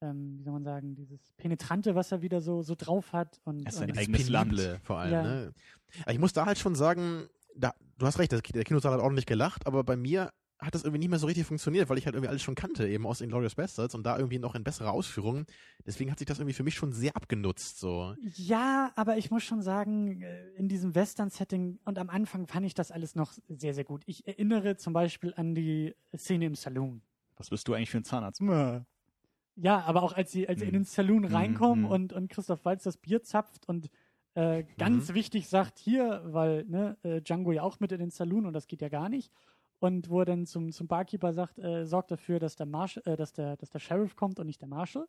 ähm, wie soll man sagen, dieses Penetrante, was er wieder so, so drauf hat. Und, Er ist ein eigenes. Penible vor allem. Ja. Ne? Aber ich muss da halt schon sagen, da, du hast recht, das- der Kinosaal hat ordentlich gelacht, aber bei mir hat das irgendwie nicht mehr so richtig funktioniert, weil ich halt irgendwie alles schon kannte, eben aus Inglourious Bastards und da irgendwie noch in besserer Ausführung. Deswegen hat sich das irgendwie für mich schon sehr abgenutzt, so. Ja, aber ich muss schon sagen, äh, in diesem Western-Setting und am Anfang fand ich das alles noch sehr, sehr gut. Ich erinnere zum Beispiel an die Szene im Saloon. Was bist du eigentlich für ein Zahnarzt? Ja, aber auch als sie, als sie in Mhm. den Saloon Mhm, reinkommen mhm. und, und Christoph Waltz das Bier zapft und äh, ganz Mhm. wichtig sagt, hier, weil ne, äh, Django ja auch mit in den Saloon und das geht ja gar nicht. Und wo er dann zum, zum Barkeeper sagt, äh, sorgt dafür, dass der, Marsh, äh, dass, der, dass der Sheriff kommt und nicht der Marshal.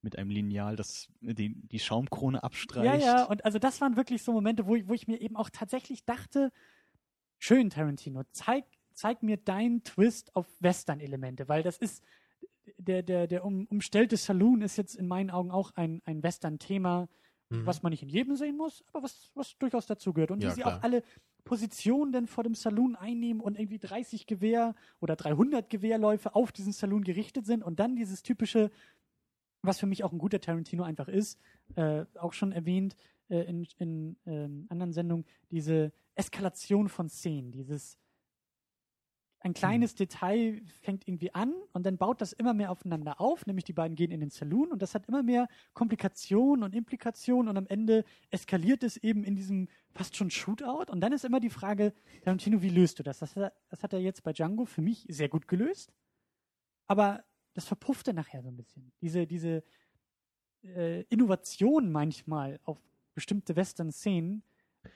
Mit einem Lineal, das die, die Schaumkrone Ja, abstreicht. ja, und also das waren wirklich so Momente, wo ich, wo ich mir eben auch tatsächlich dachte, schön, Tarantino, zeig, zeig mir deinen Twist auf Western-Elemente, weil das ist, der, der, der um, umstellte Saloon ist jetzt in meinen Augen auch ein, ein Western-Thema, Mhm. was man nicht in jedem sehen muss, aber was, was durchaus dazugehört. Und Ja, wie sie klar. auch alle Positionen denn vor dem Saloon einnehmen und irgendwie 30 Gewehr oder 300 Gewehrläufe auf diesen Saloon gerichtet sind und dann dieses typische, was für mich auch ein guter Tarantino einfach ist, äh, auch schon erwähnt äh, in, in ähm, anderen Sendungen, diese Eskalation von Szenen, dieses ein kleines Detail fängt irgendwie an und dann baut das immer mehr aufeinander auf, nämlich die beiden gehen in den Saloon und das hat immer mehr Komplikationen und Implikationen und am Ende eskaliert es eben in diesem fast schon Shootout und dann ist immer die Frage, Tarantino, wie löst du das? Das, hat er- das hat er jetzt bei Django für mich sehr gut gelöst, aber das verpuffte nachher so ein bisschen. Diese, diese äh, Innovation manchmal auf bestimmte Western-Szenen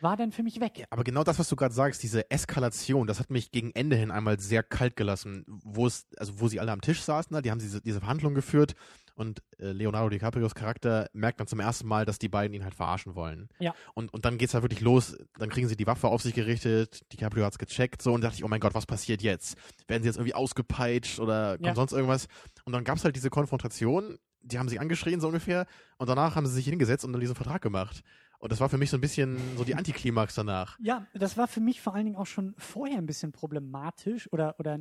war dann für mich weg. Ja, aber genau das, was du gerade sagst, diese Eskalation, das hat mich gegen Ende hin einmal sehr kalt gelassen, wo es, also wo sie alle am Tisch saßen, da, die haben diese, diese Verhandlung geführt und äh, Leonardo DiCaprios Charakter merkt dann zum ersten Mal, dass die beiden ihn halt verarschen wollen. Ja. Und, und dann geht's halt wirklich los, dann kriegen sie die Waffe auf sich gerichtet, DiCaprio hat's gecheckt, so, und da dachte ich, oh mein Gott, was passiert jetzt? Werden sie jetzt irgendwie ausgepeitscht oder kommt Ja. sonst irgendwas? Und dann gab's halt diese Konfrontation, die haben sich angeschrien, so ungefähr, und danach haben sie sich hingesetzt und dann diesen Vertrag gemacht. Und das war für mich so ein bisschen so die Antiklimax danach. Ja, das war für mich vor allen Dingen auch schon vorher ein bisschen problematisch oder, oder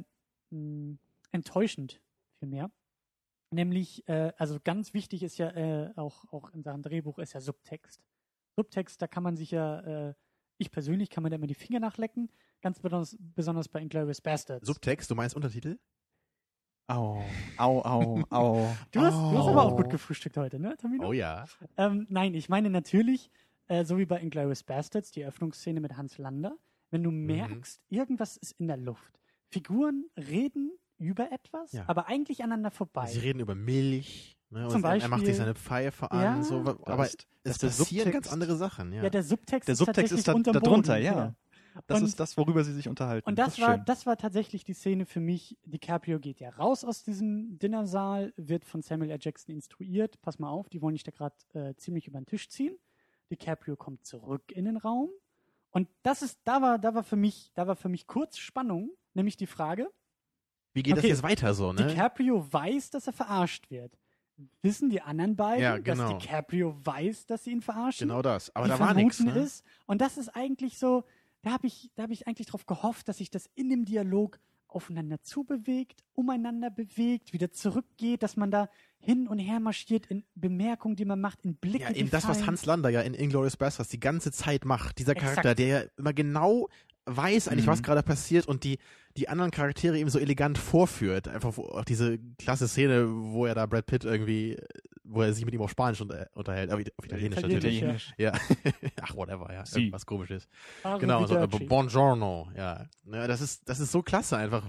mh, enttäuschend vielmehr. Nämlich, äh, also ganz wichtig ist ja äh, auch, auch in Sachen Drehbuch ist ja Subtext. Subtext, da kann man sich ja, äh, ich persönlich kann mir da immer die Finger nachlecken, ganz besonders, besonders bei Inglourious Bastards. Subtext, du meinst Untertitel? Au, au, au, au. du, hast, du hast aber auch Au. gut gefrühstückt heute, ne, Tamino? Oh ja. Ähm, nein, ich meine natürlich, äh, so wie bei Inglourious Bastards, die Eröffnungsszene mit Hans Lander, wenn du merkst, irgendwas ist in der Luft. Figuren reden über etwas, Ja. aber eigentlich aneinander vorbei. Sie reden über Milch. Ne, Zum und er- macht sich Beispiel- seine Pfeife an. Ja. so, aber ist- es das ist der passieren ganz Subtext. andere Sachen. Ja. ja, der Subtext, Der ist Subtext tatsächlich ist da, da Boden. drunter, ja. Das Und- ist das, worüber sie sich unterhalten. Und das, ist war, schön. das war tatsächlich die Szene für mich. DiCaprio geht ja raus aus diesem Dinnersaal, wird von Samuel L. Jackson instruiert. Pass mal auf, die wollen dich da gerade äh, ziemlich über den Tisch ziehen. DiCaprio kommt zurück in den Raum. Und das ist, da war, da war für mich, da war für mich kurz Spannung, nämlich die Frage, Wie geht Okay. das jetzt weiter so, ne? DiCaprio weiß, dass er verarscht wird. Wissen die anderen beiden, Ja, genau. dass DiCaprio weiß, dass sie ihn verarschen? Genau das. Aber die da war nichts. Ne? Und das ist eigentlich so, da habe ich, da habe ich eigentlich darauf gehofft, dass sich das in dem Dialog aufeinander zubewegt, umeinander bewegt, wieder zurückgeht, dass man da hin und her marschiert in Bemerkungen, die man macht, in Blicke, Ja, eben das, was. Hans Lander ja in Inglourious Basterds die ganze Zeit macht. Dieser Exakt. Charakter, der ja immer genau weiß eigentlich, Mhm. was gerade passiert und die, die anderen Charaktere eben so elegant vorführt. Einfach auch diese klasse Szene, wo er da Brad Pitt irgendwie äh, wo er sich mit ihm auf Spanisch unter, unterhält, auf, auf Italienisch natürlich. Italienisch, Ja. [laughs] Ach, whatever, ja. Sie. Irgendwas komisches. Also Genau, so, Arrivederci. Buongiorno, ja. ja. Das ist, das ist so klasse einfach.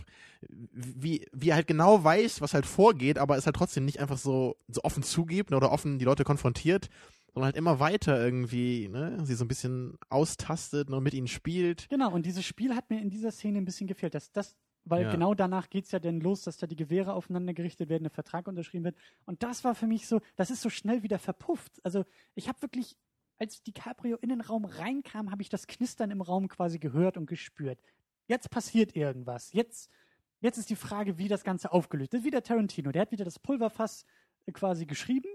Wie, wie er halt genau weiß, was halt vorgeht, aber es halt trotzdem nicht einfach so, so offen zugibt ne, oder offen die Leute konfrontiert, sondern halt immer weiter irgendwie, ne, sie so ein bisschen austastet und mit ihnen spielt. Genau, und dieses Spiel hat mir in dieser Szene ein bisschen gefehlt. Dass das, weil Ja. genau danach geht's ja dann los, dass da die Gewehre aufeinander gerichtet werden, der Vertrag unterschrieben wird. Und das war für mich so, das ist so schnell wieder verpufft. Also ich habe wirklich, als DiCaprio in den Raum reinkam, habe ich das Knistern im Raum quasi gehört und gespürt. Jetzt passiert irgendwas. Jetzt, jetzt ist die Frage, wie das Ganze aufgelöst. Ist wieder Tarantino. Der hat wieder das Pulverfass äh, quasi geschrieben,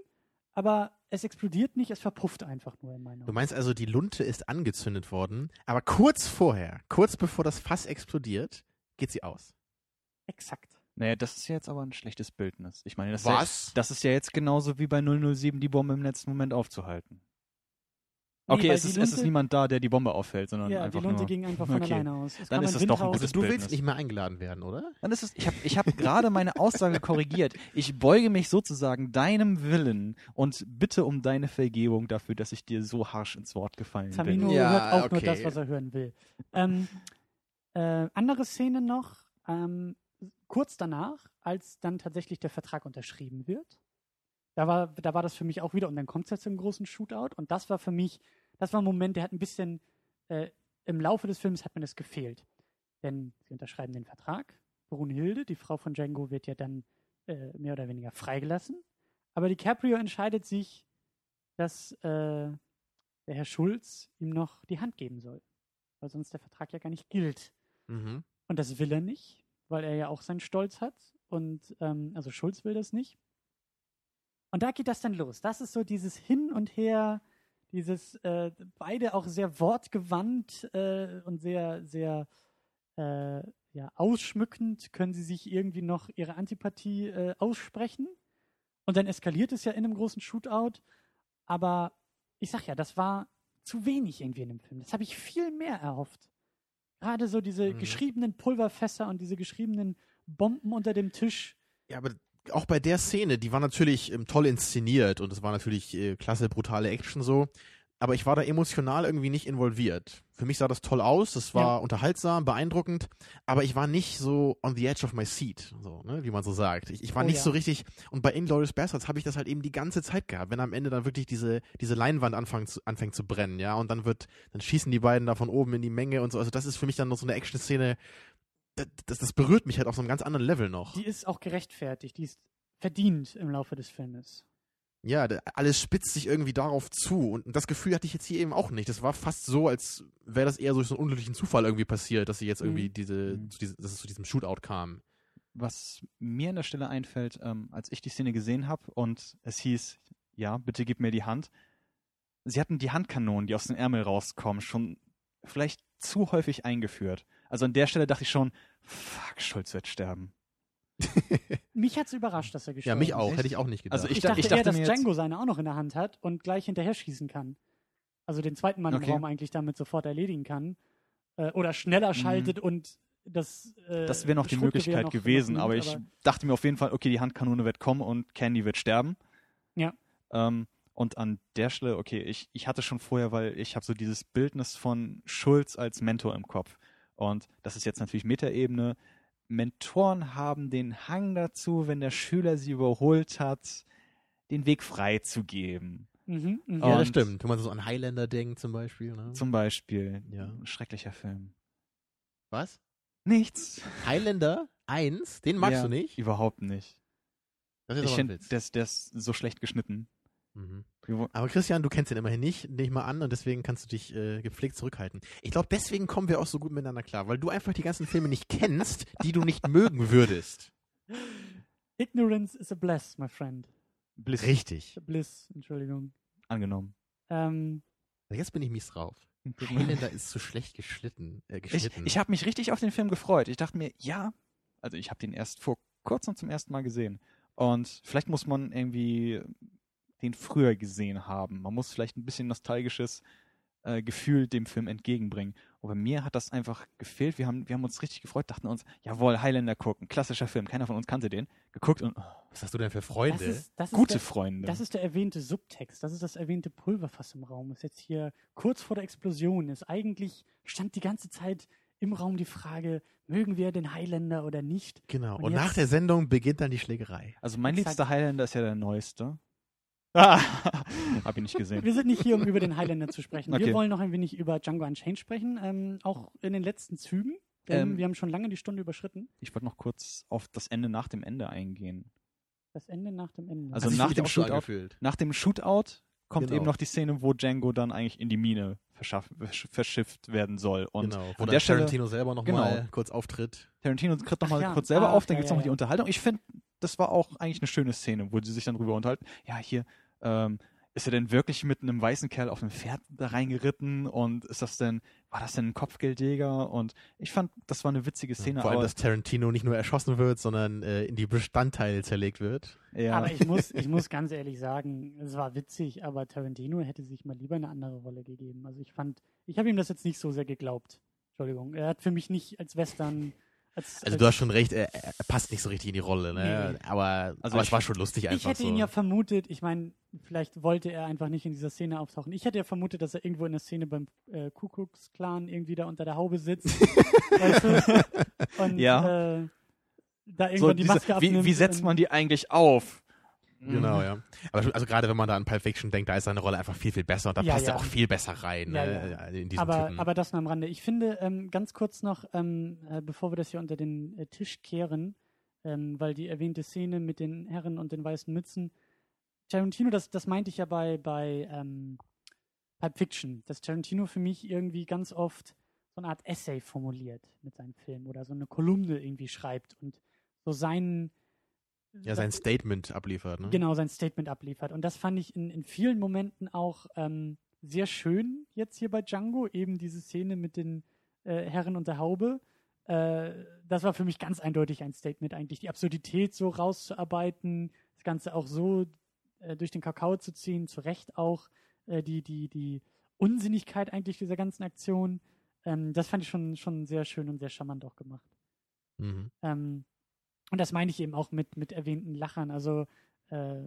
aber es explodiert nicht, es verpufft einfach nur in meinen Du Augen. meinst also, die Lunte ist angezündet worden, aber kurz vorher, kurz bevor das Fass explodiert, geht sie aus. Exakt. Naja, das ist ja jetzt aber ein schlechtes Bildnis. Ich meine, das, Was? Ist ja, das ist ja jetzt genauso wie bei 007 die Bombe im letzten Moment aufzuhalten. Nee, Okay, es die ist, es ist Lunte- niemand da, der die Bombe auffällt, sondern Ja, die einfach Lunte nur. ging einfach von Okay. alleine aus. Es Dann ist es doch ein raus. gutes Also du willst nicht mehr eingeladen werden, oder? Dann ist es, ich habe ich hab gerade meine Aussage korrigiert. Ich beuge mich sozusagen deinem Willen und bitte um deine Vergebung dafür, dass ich dir so harsch ins Wort gefallen Tamino bin. Ja, hört auch nur okay. das, was er hören will. Ähm, äh, andere Szene noch, ähm, kurz danach, als dann tatsächlich der Vertrag unterschrieben wird. Da war, da war das für mich auch wieder, und dann kommt es jetzt zum großen Shootout. Und das war für mich, das war ein Moment, der hat ein bisschen, äh, im Laufe des Films hat mir das gefehlt. Denn sie unterschreiben den Vertrag. Brunhilde, die Frau von Django, wird ja dann äh, mehr oder weniger freigelassen. Aber DiCaprio entscheidet sich, dass äh, der Herr Schulz ihm noch die Hand geben soll. Weil sonst der Vertrag ja gar nicht gilt. Mhm. Und das will er nicht, weil er ja auch seinen Stolz hat. Und ähm, also Schulz will das nicht. Und da geht das dann los. Das ist so dieses Hin und Her, dieses äh, beide auch sehr wortgewandt äh, und sehr, sehr äh, ja, ausschmückend können sie sich irgendwie noch ihre Antipathie äh, aussprechen. Und dann eskaliert es ja in einem großen Shootout. Aber ich sag ja, das war zu wenig irgendwie in dem Film. Das habe ich viel mehr erhofft. Gerade so diese Mhm. geschriebenen Pulverfässer und diese geschriebenen Bomben unter dem Tisch. Ja, aber auch bei der Szene, die war natürlich ähm, toll inszeniert und es war natürlich äh, klasse, brutale Action so. Aber ich war da emotional irgendwie nicht involviert. Für mich sah das toll aus, es war Ja. unterhaltsam, beeindruckend, aber ich war nicht so on the edge of my seat, so, ne, wie man so sagt. Ich, ich war Oh nicht ja. so richtig, und bei Inglourious Bastards habe ich das halt eben die ganze Zeit gehabt, wenn am Ende dann wirklich diese, diese Leinwand anfängt zu, anfängt zu brennen, ja, und dann wird, dann schießen die beiden da von oben in die Menge und so. Also das ist für mich dann noch so eine Action-Szene, das, das, das berührt mich halt auf so einem ganz anderen Level noch. Die ist auch gerechtfertigt, die ist verdient im Laufe des Filmes. Ja, alles spitzt sich irgendwie darauf zu. Und das Gefühl hatte ich jetzt hier eben auch nicht. Das war fast so, als wäre das eher durch so einen unglücklichen Zufall irgendwie passiert, dass sie jetzt irgendwie Mhm. diese, Mhm. zu diese, dass es zu diesem Shootout kam. Was mir an der Stelle einfällt, ähm, als ich die Szene gesehen habe und es hieß, ja, bitte gib mir die Hand. Sie hatten die Handkanonen, die aus dem Ärmel rauskommen, schon vielleicht zu häufig eingeführt. Also an der Stelle dachte ich schon, fuck, Schulz wird sterben. Mich hat's überrascht, dass er ja, gestorben mich auch. Hätte ich auch nicht gedacht. Also Ich, Ich da- dachte, ich dachte eher, dass Django seine auch noch in der Hand hat und gleich hinterher schießen kann. Also den zweiten Mann Okay. im Raum eigentlich damit sofort erledigen kann. Äh, oder schneller schaltet und das. Äh, Das wäre noch die Möglichkeit noch- gewesen, aber ich dachte mir auf jeden Fall, okay, die Handkanone wird kommen und Candy wird sterben. Ja. Ähm, und an der Stelle, okay, ich, ich hatte schon vorher, weil ich habe so dieses Bildnis von Schulz als Mentor im Kopf. Und das ist jetzt natürlich Metaebene. Mentoren haben den Hang dazu, wenn der Schüler sie überholt hat, den Weg freizugeben. Mhm, mhm. ja, das stimmt. Wenn man so an Highlander denkt zum Beispiel. Ne? Zum Beispiel. Ja. Ein schrecklicher Film. Was? Nichts. Highlander 1? Den magst Ja, du nicht? Überhaupt nicht. Das ist Ich finde, Witz. der, ist- der ist so schlecht geschnitten. Mhm. Aber Christian, du kennst ihn immerhin nicht, nehme ich mal an, und deswegen kannst du dich äh, gepflegt zurückhalten. Ich glaube, deswegen kommen wir auch so gut miteinander klar, weil du einfach die ganzen Filme nicht kennst, die du nicht mögen würdest. [laughs] Ignorance is a bless, my friend. Bliss Richtig. Bliss, Entschuldigung. angenommen. Ähm, Jetzt bin ich mies drauf. Highlander ist so schlecht geschlitten, äh, Ich, geschnitten. ich habe mich richtig auf den Film gefreut. Ich dachte mir, ja, also ich habe den erst vor kurzem zum ersten Mal gesehen. Und vielleicht muss man irgendwie den früher gesehen haben. Man muss vielleicht ein bisschen nostalgisches äh, Gefühl dem Film entgegenbringen. Und bei mir hat das einfach gefehlt. Wir haben, wir haben uns richtig gefreut, dachten uns, jawohl, Highlander gucken, klassischer Film, keiner von uns kannte den. Geguckt und, oh, Was hast du denn für Freunde? Das ist, das ist Gute der, Freunde. Das ist der erwähnte Subtext, das ist das erwähnte Pulverfass im Raum. Ist jetzt hier kurz vor der Explosion. Ist eigentlich stand die ganze Zeit im Raum die Frage, mögen wir den Highlander oder nicht? genau. Und Und, nach der Sendung beginnt dann die Schlägerei. also mein Exakt. liebster Highlander ist ja der neueste. Ah, [laughs] hab ich nicht gesehen. Wir sind nicht hier, um über den Highlander zu sprechen. Wir Okay. wollen noch ein wenig über Django Unchained sprechen, ähm, auch in den letzten Zügen. Denn Ähm, wir haben schon lange die Stunde überschritten. Ich wollte noch kurz auf das Ende nach dem Ende eingehen. Das Ende nach dem Ende. Also nach dem Shootout-. Nach dem Shootout kommt Genau. eben noch die Szene, wo Django dann eigentlich in die Mine verschifft werden soll. Und genau. Wo an dann der Stelle- Tarantino selber nochmal Genau. kurz auftritt. Tarantino tritt nochmal ja. kurz selber Ah, auf, dann ja, gibt's ja, noch die ja. Unterhaltung. Ich finde, das war auch eigentlich eine schöne Szene, wo sie sich dann drüber unterhalten. Ja, hier, ähm, ist er denn wirklich mit einem weißen Kerl auf einem Pferd da reingeritten und ist das denn, war das denn ein Kopfgeldjäger? Und ich fand, das war eine witzige Szene. Vor allem, aber, dass Tarantino nicht nur erschossen wird, sondern äh, in die Bestandteile zerlegt wird. ja, Aber ich muss, ich muss ganz ehrlich sagen, es war witzig, aber Tarantino hätte sich mal lieber eine andere Rolle gegeben. Also ich fand, ich habe ihm das jetzt nicht so sehr geglaubt. Entschuldigung. Er hat für mich nicht als Western. Als, Also als, du hast schon recht, er, er passt nicht so richtig in die Rolle, ne? Nee. Aber, Also aber ich- es war schon lustig einfach ich hätte so. ihn ja vermutet, ich meine, vielleicht wollte er einfach nicht in dieser Szene auftauchen. Ich hätte ja vermutet, dass er irgendwo in der Szene beim äh, Kuckucksklan irgendwie da unter der Haube sitzt. [laughs] weißt du? Und Ja. äh, da irgendwann so die diese, Maske wie, abnimmt. wie setzt und- man die eigentlich auf? Genau, Mhm. ja. Aber also gerade wenn man da an Pulp Fiction denkt, da ist seine Rolle einfach viel, viel besser und da Ja, passt er ja. auch viel besser rein, Ja, ne? In diesen aber, Typen. aber das nur am Rande. Ich finde, ähm, ganz kurz noch, ähm, äh, bevor wir das hier unter den äh, Tisch kehren, ähm, weil die erwähnte Szene mit den Herren und den weißen Mützen, Tarantino, das, das meinte ich ja bei, bei ähm, Pulp Fiction, dass Tarantino für mich irgendwie ganz oft so eine Art Essay formuliert mit seinen Filmen oder so eine Kolumne irgendwie schreibt und so seinen ja, sein Statement abliefert, ne? genau sein Statement abliefert. Und das fand ich in, in vielen Momenten auch ähm, sehr schön jetzt hier bei Django, eben diese Szene mit den äh, Herren und der Haube. Äh, das war für mich ganz eindeutig ein Statement eigentlich, die Absurdität so rauszuarbeiten, das Ganze auch so äh, durch den Kakao zu ziehen, zu Recht auch äh, die, die, die Unsinnigkeit eigentlich dieser ganzen Aktion. Ähm, das fand ich schon, schon sehr schön und sehr charmant auch gemacht. Mhm. Ähm, und das meine ich eben auch mit, mit erwähnten Lachern. Also äh,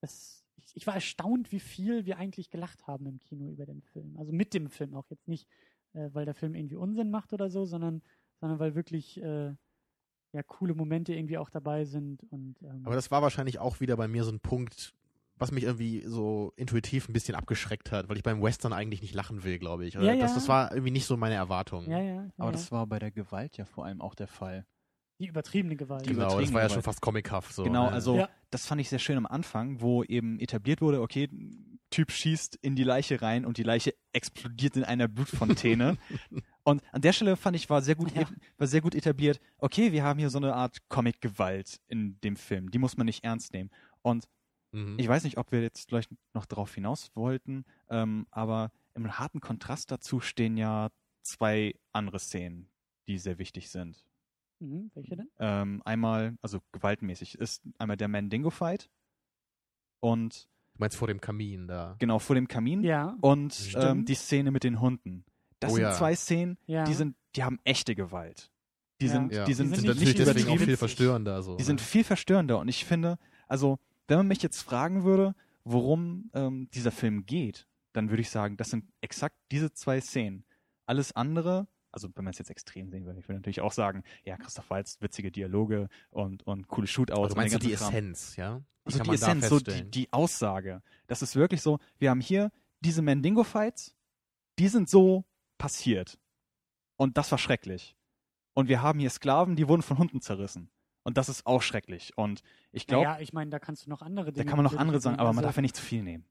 das, ich, ich war erstaunt, wie viel wir eigentlich gelacht haben im Kino über den Film. Also mit dem Film auch jetzt nicht, äh, weil der Film irgendwie Unsinn macht oder so, sondern, sondern weil wirklich äh, ja coole Momente irgendwie auch dabei sind. Und ähm, Aber das war wahrscheinlich auch wieder bei mir so ein Punkt, was mich irgendwie so intuitiv ein bisschen abgeschreckt hat, weil ich beim Western eigentlich nicht lachen will, glaube ich. Oder Ja, das, ja. das war irgendwie nicht so meine Erwartung. ja, ja, ja, Aber ja. das war bei der Gewalt ja vor allem auch der Fall. Die übertriebene Gewalt. Die Genau, das war ja schon fast comichaft. So, genau, ne? also Ja. das fand ich sehr schön am Anfang, wo eben etabliert wurde, okay, Typ schießt in die Leiche rein und die Leiche explodiert in einer Blutfontäne. [laughs] und an der Stelle fand ich, war sehr gut, Ja. war sehr gut etabliert, okay, wir haben hier so eine Art Comic-Gewalt in dem Film. Die muss man nicht ernst nehmen. Und Mhm. ich weiß nicht, ob wir jetzt vielleicht noch darauf hinaus wollten, ähm, aber im harten Kontrast dazu stehen ja zwei andere Szenen, die sehr wichtig sind. Mhm, welche denn? Ähm, einmal, also gewaltmäßig, ist einmal der Mandingo-Fight und Du meinst vor dem Kamin da. genau vor dem Kamin Ja, und ähm, die Szene mit den Hunden. Das Oh sind ja. zwei Szenen, ja. die sind, die haben echte Gewalt. Die Ja. sind, Ja. die sind, Die sind nicht natürlich deswegen auch übertrieben viel verstörender. So, die ne? sind viel verstörender und ich finde, also wenn man mich jetzt fragen würde, worum ähm, dieser Film geht, dann würde ich sagen, das sind exakt diese zwei Szenen. Alles andere, also wenn man es jetzt extrem sehen würde, ich würde natürlich auch sagen, ja, Christoph Waltz, witzige Dialoge und, und coole Shootouts. Also und meinst du den die Kram. Essenz, ja? Die Also die man da Essenz, so die, die Aussage. Das ist wirklich so, wir haben hier diese Mandingo-Fights, die sind so passiert. Und das war schrecklich. Und wir haben hier Sklaven, die wurden von Hunden zerrissen. Und das ist auch schrecklich. Und ich glaube, naja, ich meine, da kannst du noch andere da Dinge. kann man noch andere sagen, aber man Also- darf ja nicht zu viel nehmen.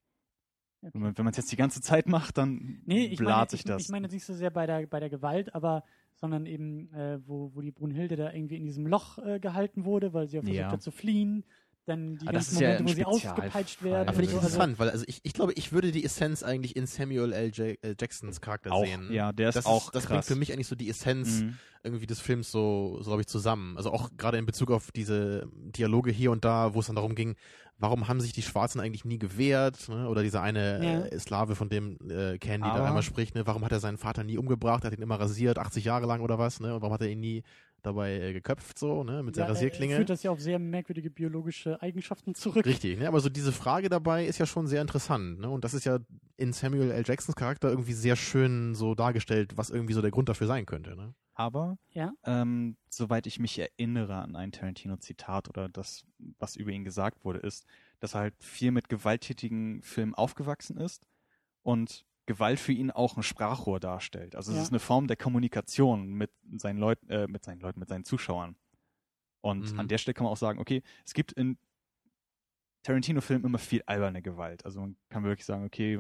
Okay. Wenn man es jetzt die ganze Zeit macht, dann Nee, ich meine, blaht sich ich, das. ich meine jetzt nicht so sehr bei der, bei der Gewalt, aber sondern eben, äh, wo, wo die Brunhilde da irgendwie in diesem Loch äh, gehalten wurde, weil sie auch versucht Ja. hat zu fliehen. Dann die Aber das ganzen ist ja Momente, ein wo sie ausgepeitscht werden. Aber finde ich so. interessant, weil also ich, ich glaube, ich würde die Essenz eigentlich in Samuel L. J äh, Jacksons Charakter auch, sehen. ja, der ist das auch ist, das bringt krass. für mich eigentlich so die Essenz Mhm. irgendwie des Films so, so glaube ich, zusammen. Also auch gerade in Bezug auf diese Dialoge hier und da, wo es dann darum ging, warum haben sich die Schwarzen eigentlich nie gewehrt? Ne? Oder dieser eine Ja. äh, Slave, von dem äh, Candy da Aber- einmal spricht, ne? warum hat er seinen Vater nie umgebracht? Er hat ihn immer rasiert, 80 Jahre lang oder was? Ne? Und warum hat er ihn nie dabei äh, geköpft, so, ne? mit der Ja, äh, Rasierklinge? Führt das ja auf sehr merkwürdige biologische Eigenschaften zurück. Richtig, ne? aber so diese Frage dabei ist ja schon sehr interessant. Ne? Und das ist ja in Samuel L. Jacksons Charakter irgendwie sehr schön so dargestellt, was irgendwie so der Grund dafür sein könnte. Ne? Aber Ja. ähm, soweit ich mich erinnere an ein Tarantino-Zitat oder das, was über ihn gesagt wurde, ist, dass er halt viel mit gewalttätigen Filmen aufgewachsen ist und Gewalt für ihn auch ein Sprachrohr darstellt. Also es Ja. ist eine Form der Kommunikation mit seinen Leuten, äh, mit seinen Leuten, mit seinen Zuschauern. Und Mhm. an der Stelle kann man auch sagen, okay, es gibt in Tarantino-Filmen immer viel alberne Gewalt. Also man kann wirklich sagen, okay,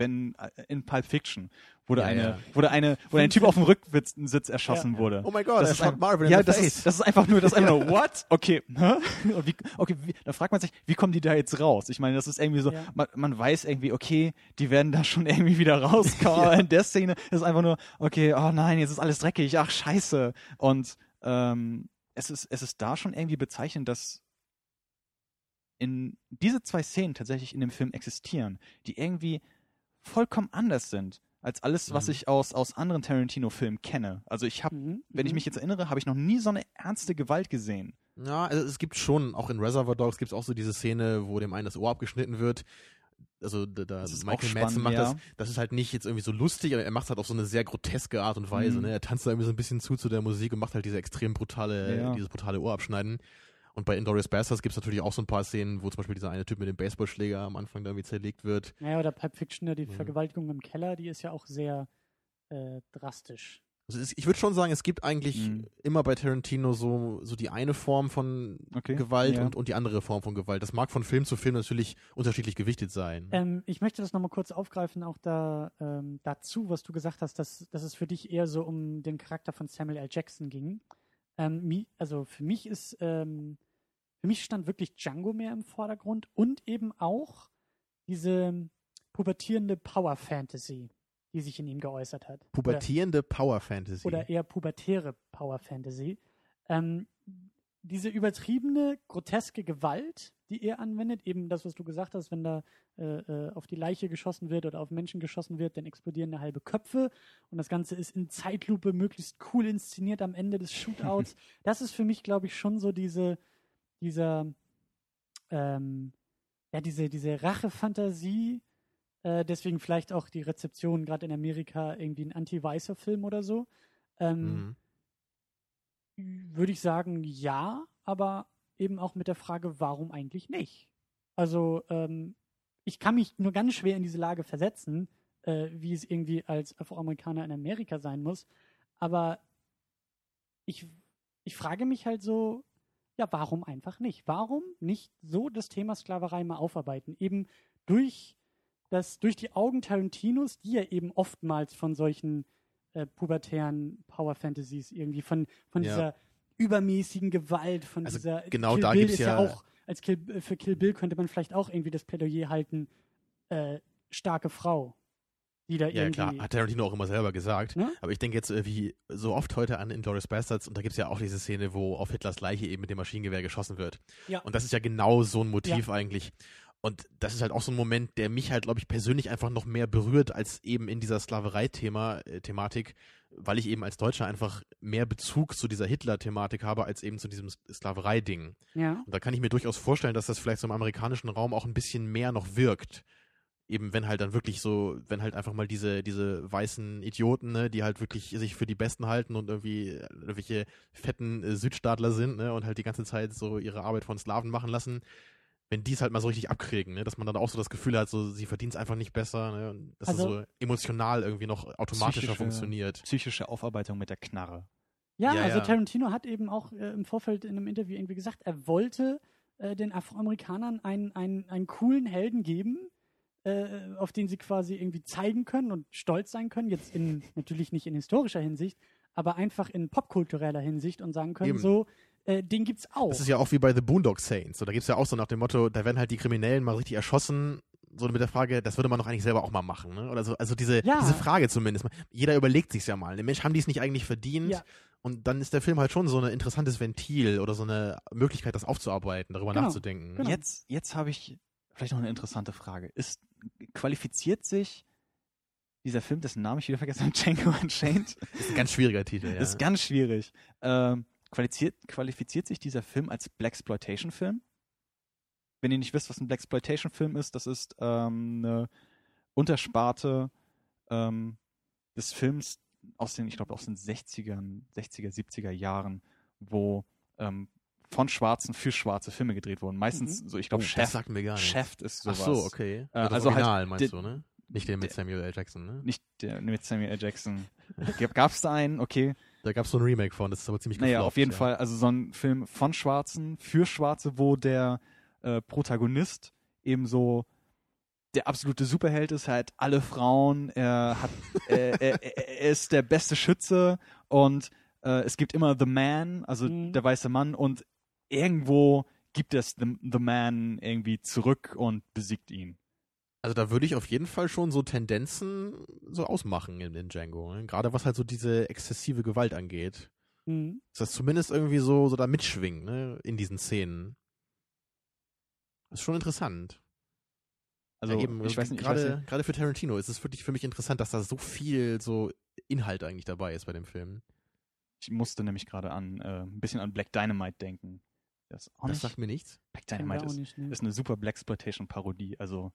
wenn äh, in Pulp Fiction wurde Ja, eine, ja. wurde eine, wurde ein Typ auf dem Rücksitz erschossen wurde. Oh mein Gott, Das ist ein- Marvin in Ja, the das face. ist, das ist einfach nur, das ist einfach nur, [laughs] what? Okay, wie, okay, wie, da fragt man sich, wie kommen die da jetzt raus? Ich meine, das ist irgendwie so, Ja. man, man weiß irgendwie, okay, die werden da schon irgendwie wieder rauskommen. [laughs] In der Szene ist es einfach nur, okay, oh nein, jetzt ist alles dreckig, ach scheiße. Und ähm, es ist, es ist da schon irgendwie bezeichnend, dass in diese zwei Szenen tatsächlich in dem Film existieren, die irgendwie vollkommen anders sind als alles, was Mhm. ich aus, aus anderen Tarantino-Filmen kenne. Also ich habe Mhm. wenn ich mhm. mich jetzt erinnere, habe ich noch nie so eine ernste Gewalt gesehen. Ja, also es gibt schon, auch in Reservoir Dogs gibt es auch so diese Szene, wo dem einen das Ohr abgeschnitten wird. Also da, da Das ist Michael Madsen macht ja. das, das ist halt nicht jetzt irgendwie so lustig, aber er macht es halt auf so eine sehr groteske Art und Weise. Mhm. Ne? Er tanzt da irgendwie so ein bisschen zu zu der Musik und macht halt diese extrem brutale, Ja. dieses brutale Ohrabschneiden. Und bei Inglourious Basterds gibt es natürlich auch so ein paar Szenen, wo zum Beispiel dieser eine Typ mit dem Baseballschläger am Anfang da irgendwie zerlegt wird. Naja, oder Pulp Fiction, ja, die Mhm. Vergewaltigung im Keller, die ist ja auch sehr äh, drastisch. Also es, ich würde schon sagen, es gibt eigentlich Mhm. immer bei Tarantino so, so die eine Form von Okay. Gewalt ja. und, und die andere Form von Gewalt. Das mag von Film zu Film natürlich unterschiedlich gewichtet sein. Ähm, ich möchte das nochmal kurz aufgreifen, auch da ähm, dazu, was du gesagt hast, dass, dass es für dich eher so um den Charakter von Samuel L. Jackson ging. Ähm, also für mich ist, ähm, für mich stand wirklich Django mehr im Vordergrund und eben auch diese pubertierende Power Fantasy, die sich in ihm geäußert hat. Oder- Pubertierende Power Fantasy. oder eher pubertäre Power Fantasy. Ähm, diese übertriebene, groteske Gewalt, die er anwendet, eben das, was du gesagt hast, wenn da äh, äh, auf die Leiche geschossen wird oder auf Menschen geschossen wird, dann explodieren eine halbe Köpfe und das Ganze ist in Zeitlupe möglichst cool inszeniert am Ende des Shootouts. [laughs] das ist für mich, glaube ich, schon so diese, dieser, ähm, ja, diese, diese Rache-Fantasie, äh, deswegen vielleicht auch die Rezeption gerade in Amerika irgendwie ein anti-weißer Film oder so. Ähm, Mhm. würde ich sagen, ja, aber eben auch mit der Frage, warum eigentlich nicht? Also, ähm, ich kann mich nur ganz schwer in diese Lage versetzen, äh, wie es irgendwie als Afroamerikaner in Amerika sein muss. Aber ich, ich frage mich halt so, ja, warum einfach nicht? Warum nicht so das Thema Sklaverei mal aufarbeiten? Eben durch das, durch die Augen Tarantinos, die ja eben oftmals von solchen äh, pubertären Power Fantasies irgendwie von, von Ja. dieser übermäßigen Gewalt, von Also dieser genau Kill da gibt's ist ja, ja- auch, als Kill, für Kill Bill könnte man vielleicht auch irgendwie das Plädoyer halten, äh, starke Frau, die da Ja, irgendwie. klar, hat Tarantino auch immer selber gesagt. Ne? Aber ich denke jetzt äh, wie so oft heute an Inglourious Bastards und da gibt es ja auch diese Szene, wo auf Hitlers Leiche eben mit dem Maschinengewehr geschossen wird. Ja. Und das ist ja genau so ein Motiv eigentlich. Und das ist halt auch so ein Moment, der mich halt, glaube ich, persönlich einfach noch mehr berührt als eben in dieser Sklaverei-Thema, äh, weil ich eben als Deutscher einfach mehr Bezug zu dieser Hitler-Thematik habe, als eben zu diesem Sklaverei-Ding. ja. Und da kann ich mir durchaus vorstellen, dass das vielleicht so im amerikanischen Raum auch ein bisschen mehr noch wirkt. Eben wenn halt dann wirklich so, wenn halt einfach mal diese, diese weißen Idioten, ne, die halt wirklich sich für die Besten halten und irgendwie äh, irgendwelche fetten äh, Südstaatler sind, ne, und halt die ganze Zeit so ihre Arbeit von Sklaven machen lassen, wenn die es halt mal so richtig abkriegen, ne, dass man dann auch so das Gefühl hat, so sie verdient es einfach nicht besser, ne, und dass Also- das so emotional irgendwie noch automatischer Psychische- funktioniert. Psychische Aufarbeitung mit der Knarre. Ja, Ja, also ja. Tarantino hat eben auch äh, im Vorfeld in einem Interview irgendwie gesagt, er wollte äh, den Afroamerikanern einen, einen, einen coolen Helden geben, äh, auf den sie quasi irgendwie zeigen können und stolz sein können. Jetzt in natürlich nicht in historischer Hinsicht, aber einfach in popkultureller Hinsicht und sagen können, Eben. so, äh, den gibt's auch. Das ist ja auch wie bei The Boondock Saints. So, da gibt's ja auch so nach dem Motto, da werden halt die Kriminellen mal richtig erschossen, so mit der Frage, das würde man doch eigentlich selber auch mal machen. Ne? Oder so, also diese, Ja. diese Frage zumindest. Jeder überlegt sich's ja mal. Ne, Mensch, haben die es nicht eigentlich verdient? Ja. Und dann ist der Film halt schon so ein interessantes Ventil oder so eine Möglichkeit, das aufzuarbeiten, darüber Genau. nachzudenken. Genau. Jetzt, jetzt habe ich vielleicht noch eine interessante Frage. Ist, qualifiziert sich dieser Film, dessen Namen ich wieder vergessen habe, [laughs] Django Unchained? Das ist ein ganz schwieriger Titel, ja. Ist ganz schwierig. Ähm, qualifiziert, qualifiziert sich dieser Film als Blaxploitation-Film? Wenn ihr nicht wisst, was ein Blaxploitation-Film ist, das ist ähm, eine Untersparte ähm, des Films aus den, ich glaube, aus den 60ern, 60er, 70er Jahren, wo ähm, von Schwarzen für schwarze Filme gedreht wurden. Meistens so, ich glaube, oh, Chef. Chef ist Ach sowas. so, okay. Äh, also halt Original meinst der- du, ne? Nicht den mit Samuel L. Jackson, ne? Nicht der mit Samuel L. Jackson. [laughs] Gab es da einen? Okay. Da gab es so ein Remake von, das ist aber ziemlich Naja, gefloppt, auf jeden ja. Fall, also so ein Film von Schwarzen für Schwarze, wo der äh, Protagonist eben so der absolute Superheld ist, er hat alle Frauen, er hat, [laughs] er, er, er ist der beste Schütze und äh, es gibt immer The Man, also Mhm. der weiße Mann und irgendwo gibt es The, The Man irgendwie zurück und besiegt ihn. Also da würde ich auf jeden Fall schon so Tendenzen so ausmachen in, in Django. Ne? Gerade was halt so diese exzessive Gewalt angeht. Mhm. Dass das zumindest irgendwie so, so da mitschwingt, ne? In diesen Szenen. Das ist schon interessant. Also ja, eben, ich weiß nicht, ich weiß gerade, gerade für Tarantino ist es wirklich für mich interessant, dass da so viel so Inhalt eigentlich dabei ist bei dem Film. Ich musste nämlich gerade an äh, ein bisschen an Black Dynamite denken. Das, auch das nicht, sagt mir nichts. Black Dynamite ist, nicht, ne? ist eine super Blaxploitation-Parodie. Also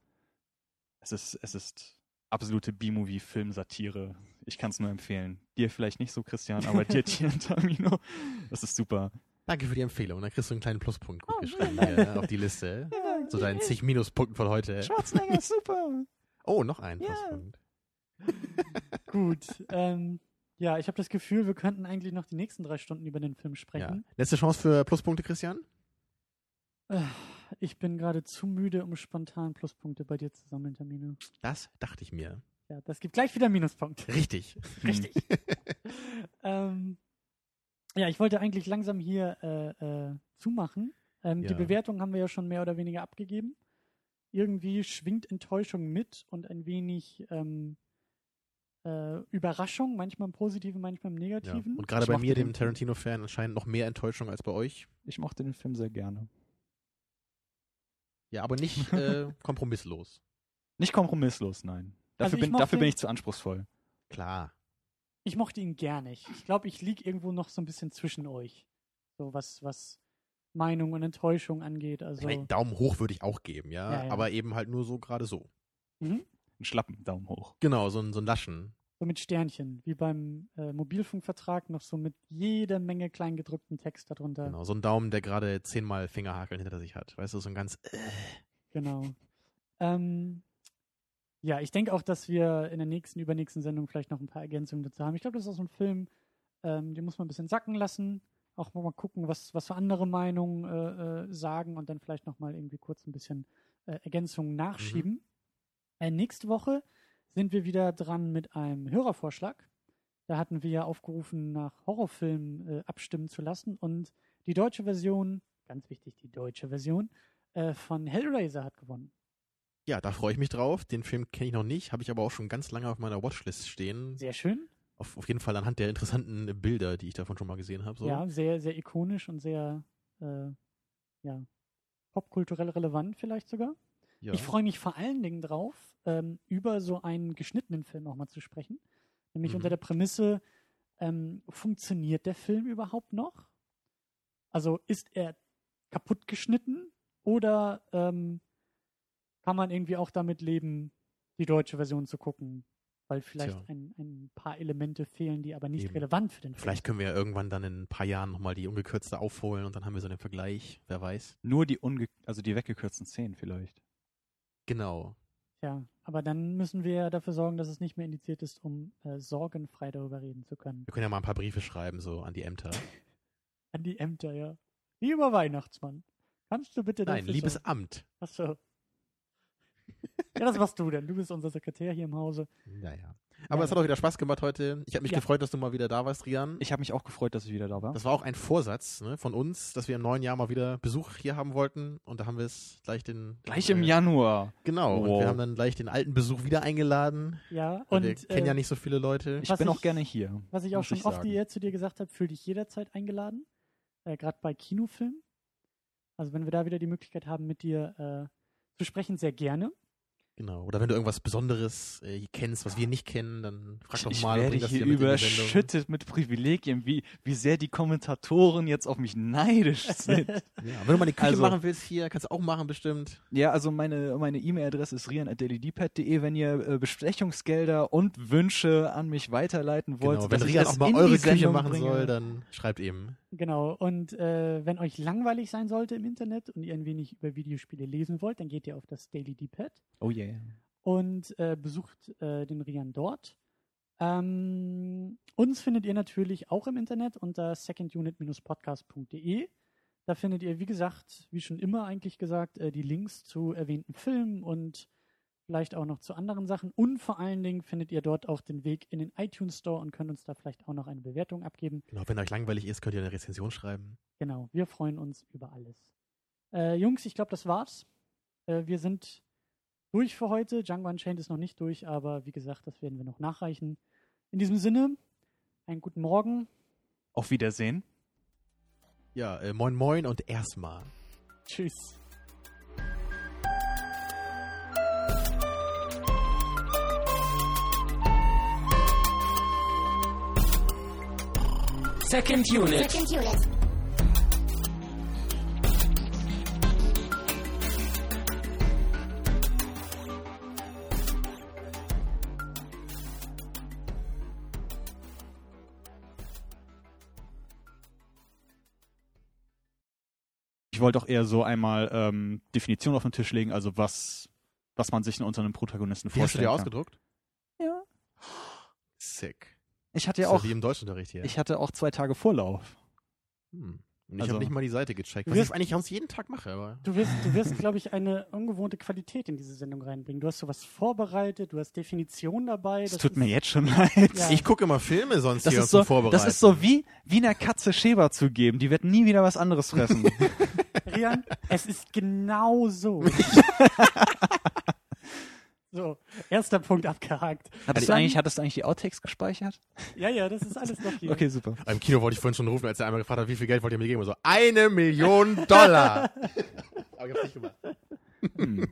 es ist, es ist absolute B-Movie-Film-Satire. Ich kann es nur empfehlen. Dir vielleicht nicht so, Christian, aber dir, [laughs] dir und Tamino. Das ist super. Danke für die Empfehlung. Dann kriegst du einen kleinen Pluspunkt gut Oh, geschrieben hier, auf die Liste. Zu deinen zig Minuspunkten von heute. Schwarzenegger ist super. Oh, noch ein Ja. Pluspunkt. [laughs] Gut. Ähm, ja, ich habe das Gefühl, wir könnten eigentlich noch die nächsten drei Stunden über den Film Ja. sprechen. Letzte Chance für Pluspunkte, Christian? Ich bin gerade zu müde, um spontan Pluspunkte bei dir zu sammeln, Termine. Das dachte ich mir. Ja, das gibt gleich wieder einen Minuspunkt. Richtig. [laughs] Richtig. [laughs] ähm, ja, ich wollte eigentlich langsam hier äh, äh, zumachen. Ähm, Die Ja. Bewertung haben wir ja schon mehr oder weniger abgegeben. Irgendwie schwingt Enttäuschung mit und ein wenig ähm, äh, Überraschung, manchmal im Positiven, manchmal im Ja. Negativen. Und gerade bei mir, dem Tarantino-Fan, anscheinend noch mehr Enttäuschung als bei euch. Ich mochte den Film sehr gerne. Ja, aber nicht [laughs] äh, kompromisslos. Nicht kompromisslos, nein. Dafür, Also bin, dafür bin ich zu anspruchsvoll. Klar. Ich mochte ihn nicht. Ich glaube, ich lieg irgendwo noch so ein bisschen zwischen euch. So was, was Meinung und Enttäuschung angeht. Also, Ich mein, Daumen hoch würde ich auch geben, ja? Ja, ja. Aber eben halt nur so gerade so. mhm. Einen schlappen Daumen hoch. Genau, so ein, so ein Laschen. so mit Sternchen, wie beim äh, Mobilfunkvertrag, noch so mit jeder Menge kleingedruckten Text darunter. Genau, so ein Daumen, der gerade zehnmal Fingerhakeln hinter sich hat. Weißt du, so ein ganz. Äh, Genau. Ähm, ja, ich denke auch, dass wir in der nächsten, übernächsten Sendung vielleicht noch ein paar Ergänzungen dazu haben. Ich glaube, das ist auch so ein Film, ähm, den muss man ein bisschen sacken lassen. Auch mal gucken, was, was für andere Meinungen äh, äh, sagen und dann vielleicht noch mal irgendwie kurz ein bisschen äh, Ergänzungen nachschieben. Äh, nächste Woche sind wir wieder dran mit einem Hörervorschlag. Da hatten wir ja aufgerufen, nach Horrorfilmen äh, abstimmen zu lassen. Und die deutsche Version, ganz wichtig, die deutsche Version, äh, von Hellraiser hat gewonnen. ja, da freue ich mich drauf. Den Film kenne ich noch nicht, habe ich aber auch schon ganz lange auf meiner Watchlist stehen. Sehr schön. Auf, auf jeden Fall anhand der interessanten Bilder, die ich davon schon mal gesehen habe. So. Ja, sehr, sehr ikonisch und sehr äh, ja, popkulturell relevant vielleicht sogar. Ja. Ich freue mich vor allen Dingen drauf, ähm, über so einen geschnittenen Film auch mal zu sprechen. Nämlich Mhm. unter der Prämisse, ähm, funktioniert der Film überhaupt noch? Also ist er kaputt geschnitten oder ähm, kann man irgendwie auch damit leben, die deutsche Version zu gucken? Weil vielleicht ein, ein paar Elemente fehlen, die aber nicht Eben. relevant für den Film Vielleicht können wir ja irgendwann dann in ein paar Jahren nochmal die ungekürzte aufholen und dann haben wir so einen Vergleich. Wer weiß. Nur die unge also die weggekürzten Szenen vielleicht. Genau. Ja, aber dann müssen wir dafür sorgen, dass es nicht mehr indiziert ist, um äh, sorgenfrei darüber reden zu können. Wir können ja mal ein paar Briefe schreiben, so an die Ämter. [laughs] An die Ämter, ja. Lieber Weihnachtsmann, kannst du bitte Nein, liebes sorgen? Amt. Achso. Ja, das machst du denn. Du bist unser Sekretär hier im Hause. Naja. Aber Ja. es hat auch wieder Spaß gemacht heute. Ich habe mich Ja. gefreut, dass du mal wieder da warst, Rian. Ich habe mich auch gefreut, dass ich wieder da war. Das war auch ein Vorsatz ne, von uns, dass wir im neuen Jahr mal wieder Besuch hier haben wollten. Und da haben wir es gleich den. Gleich im äh, Januar. Genau. Und Wow. wir haben dann gleich den alten Besuch wieder eingeladen. Ja, Und und wir kennen äh, ja nicht so viele Leute. Ich bin ich- auch gerne hier. was ich auch schon ich oft hier zu dir gesagt habe, fühl dich jederzeit eingeladen. Äh, Gerade bei Kinofilmen. Also wenn wir da wieder die Möglichkeit haben, mit dir äh, zu sprechen, sehr gerne. Genau. Oder wenn du irgendwas Besonderes äh, kennst, was wir nicht kennen, dann frag doch ich mal und werde hier mit in die Sendung. überschüttet mit Privilegien, wie, wie sehr die Kommentatoren jetzt auf mich neidisch [laughs] sind. Ja, wenn du mal eine Küche Also- machen willst hier, kannst du auch machen bestimmt. ja, also meine meine E-Mail-Adresse ist rian.dailydpad.de, wenn ihr äh, Bestechungsgelder und Wünsche an mich weiterleiten wollt. Genau. Wenn ich Rian das auch mal in eure Küche Sendung machen bringe. soll, dann schreibt eben. Genau. Und äh, wenn euch langweilig sein sollte im Internet und ihr ein wenig über Videospiele lesen wollt, dann geht ihr auf das Daily D-Pad Oh yeah. und äh, besucht äh, den Rian dort. Ähm, uns findet ihr natürlich auch im Internet unter secondunit-podcast.de. Da findet ihr, wie gesagt, wie schon immer eigentlich gesagt, äh, die Links zu erwähnten Filmen und vielleicht auch noch zu anderen Sachen. Und vor allen Dingen findet ihr dort auch den Weg in den iTunes Store und könnt uns da vielleicht auch noch eine Bewertung abgeben. Genau, wenn euch langweilig ist, könnt ihr eine Rezension schreiben. Genau, wir freuen uns über alles. Äh, Jungs, ich glaube, das war's. Äh, wir sind durch für heute. Django Unchained ist noch nicht durch, aber wie gesagt, das werden wir noch nachreichen. In diesem Sinne, einen guten Morgen. Auf Wiedersehen. Ja, äh, moin moin und erstmal. Tschüss. Second unit. Second unit. Ich wollte auch eher so einmal ähm, Definition auf den Tisch legen, also was, was man sich unter einem Protagonisten Wie hast du dir kann. ausgedruckt? Ja. Sick. Ich hatte ja Das auch, wie im Deutschunterricht hier. ich hatte auch zwei Tage Vorlauf. hm. Und ich Also- habe nicht mal die Seite gecheckt, Du was ich wirst- eigentlich sonst jeden Tag mache. Aber Du wirst, du wirst [laughs] glaube ich, eine ungewohnte Qualität in diese Sendung reinbringen. Du hast sowas vorbereitet, du hast Definition dabei. Es das tut mir jetzt schon [laughs] leid. Ja. ich gucke immer Filme sonst Das hier ist, so, Vorbereiten. das ist so wie, wie einer Katze Schäber zu geben. Die wird nie wieder was anderes fressen. [laughs] Rian, es ist genau so. So, erster Punkt abgehakt. hattest, du eigentlich, hattest du eigentlich die Outtakes gespeichert? [laughs] Ja, ja, das ist alles noch hier. Okay, super. Im Kino wollte ich vorhin schon rufen, als er einmal gefragt hat, wie viel Geld wollt ihr mir geben? Und so, eine Million Dollar. [laughs] aber ich hab's nicht gemacht. Hm.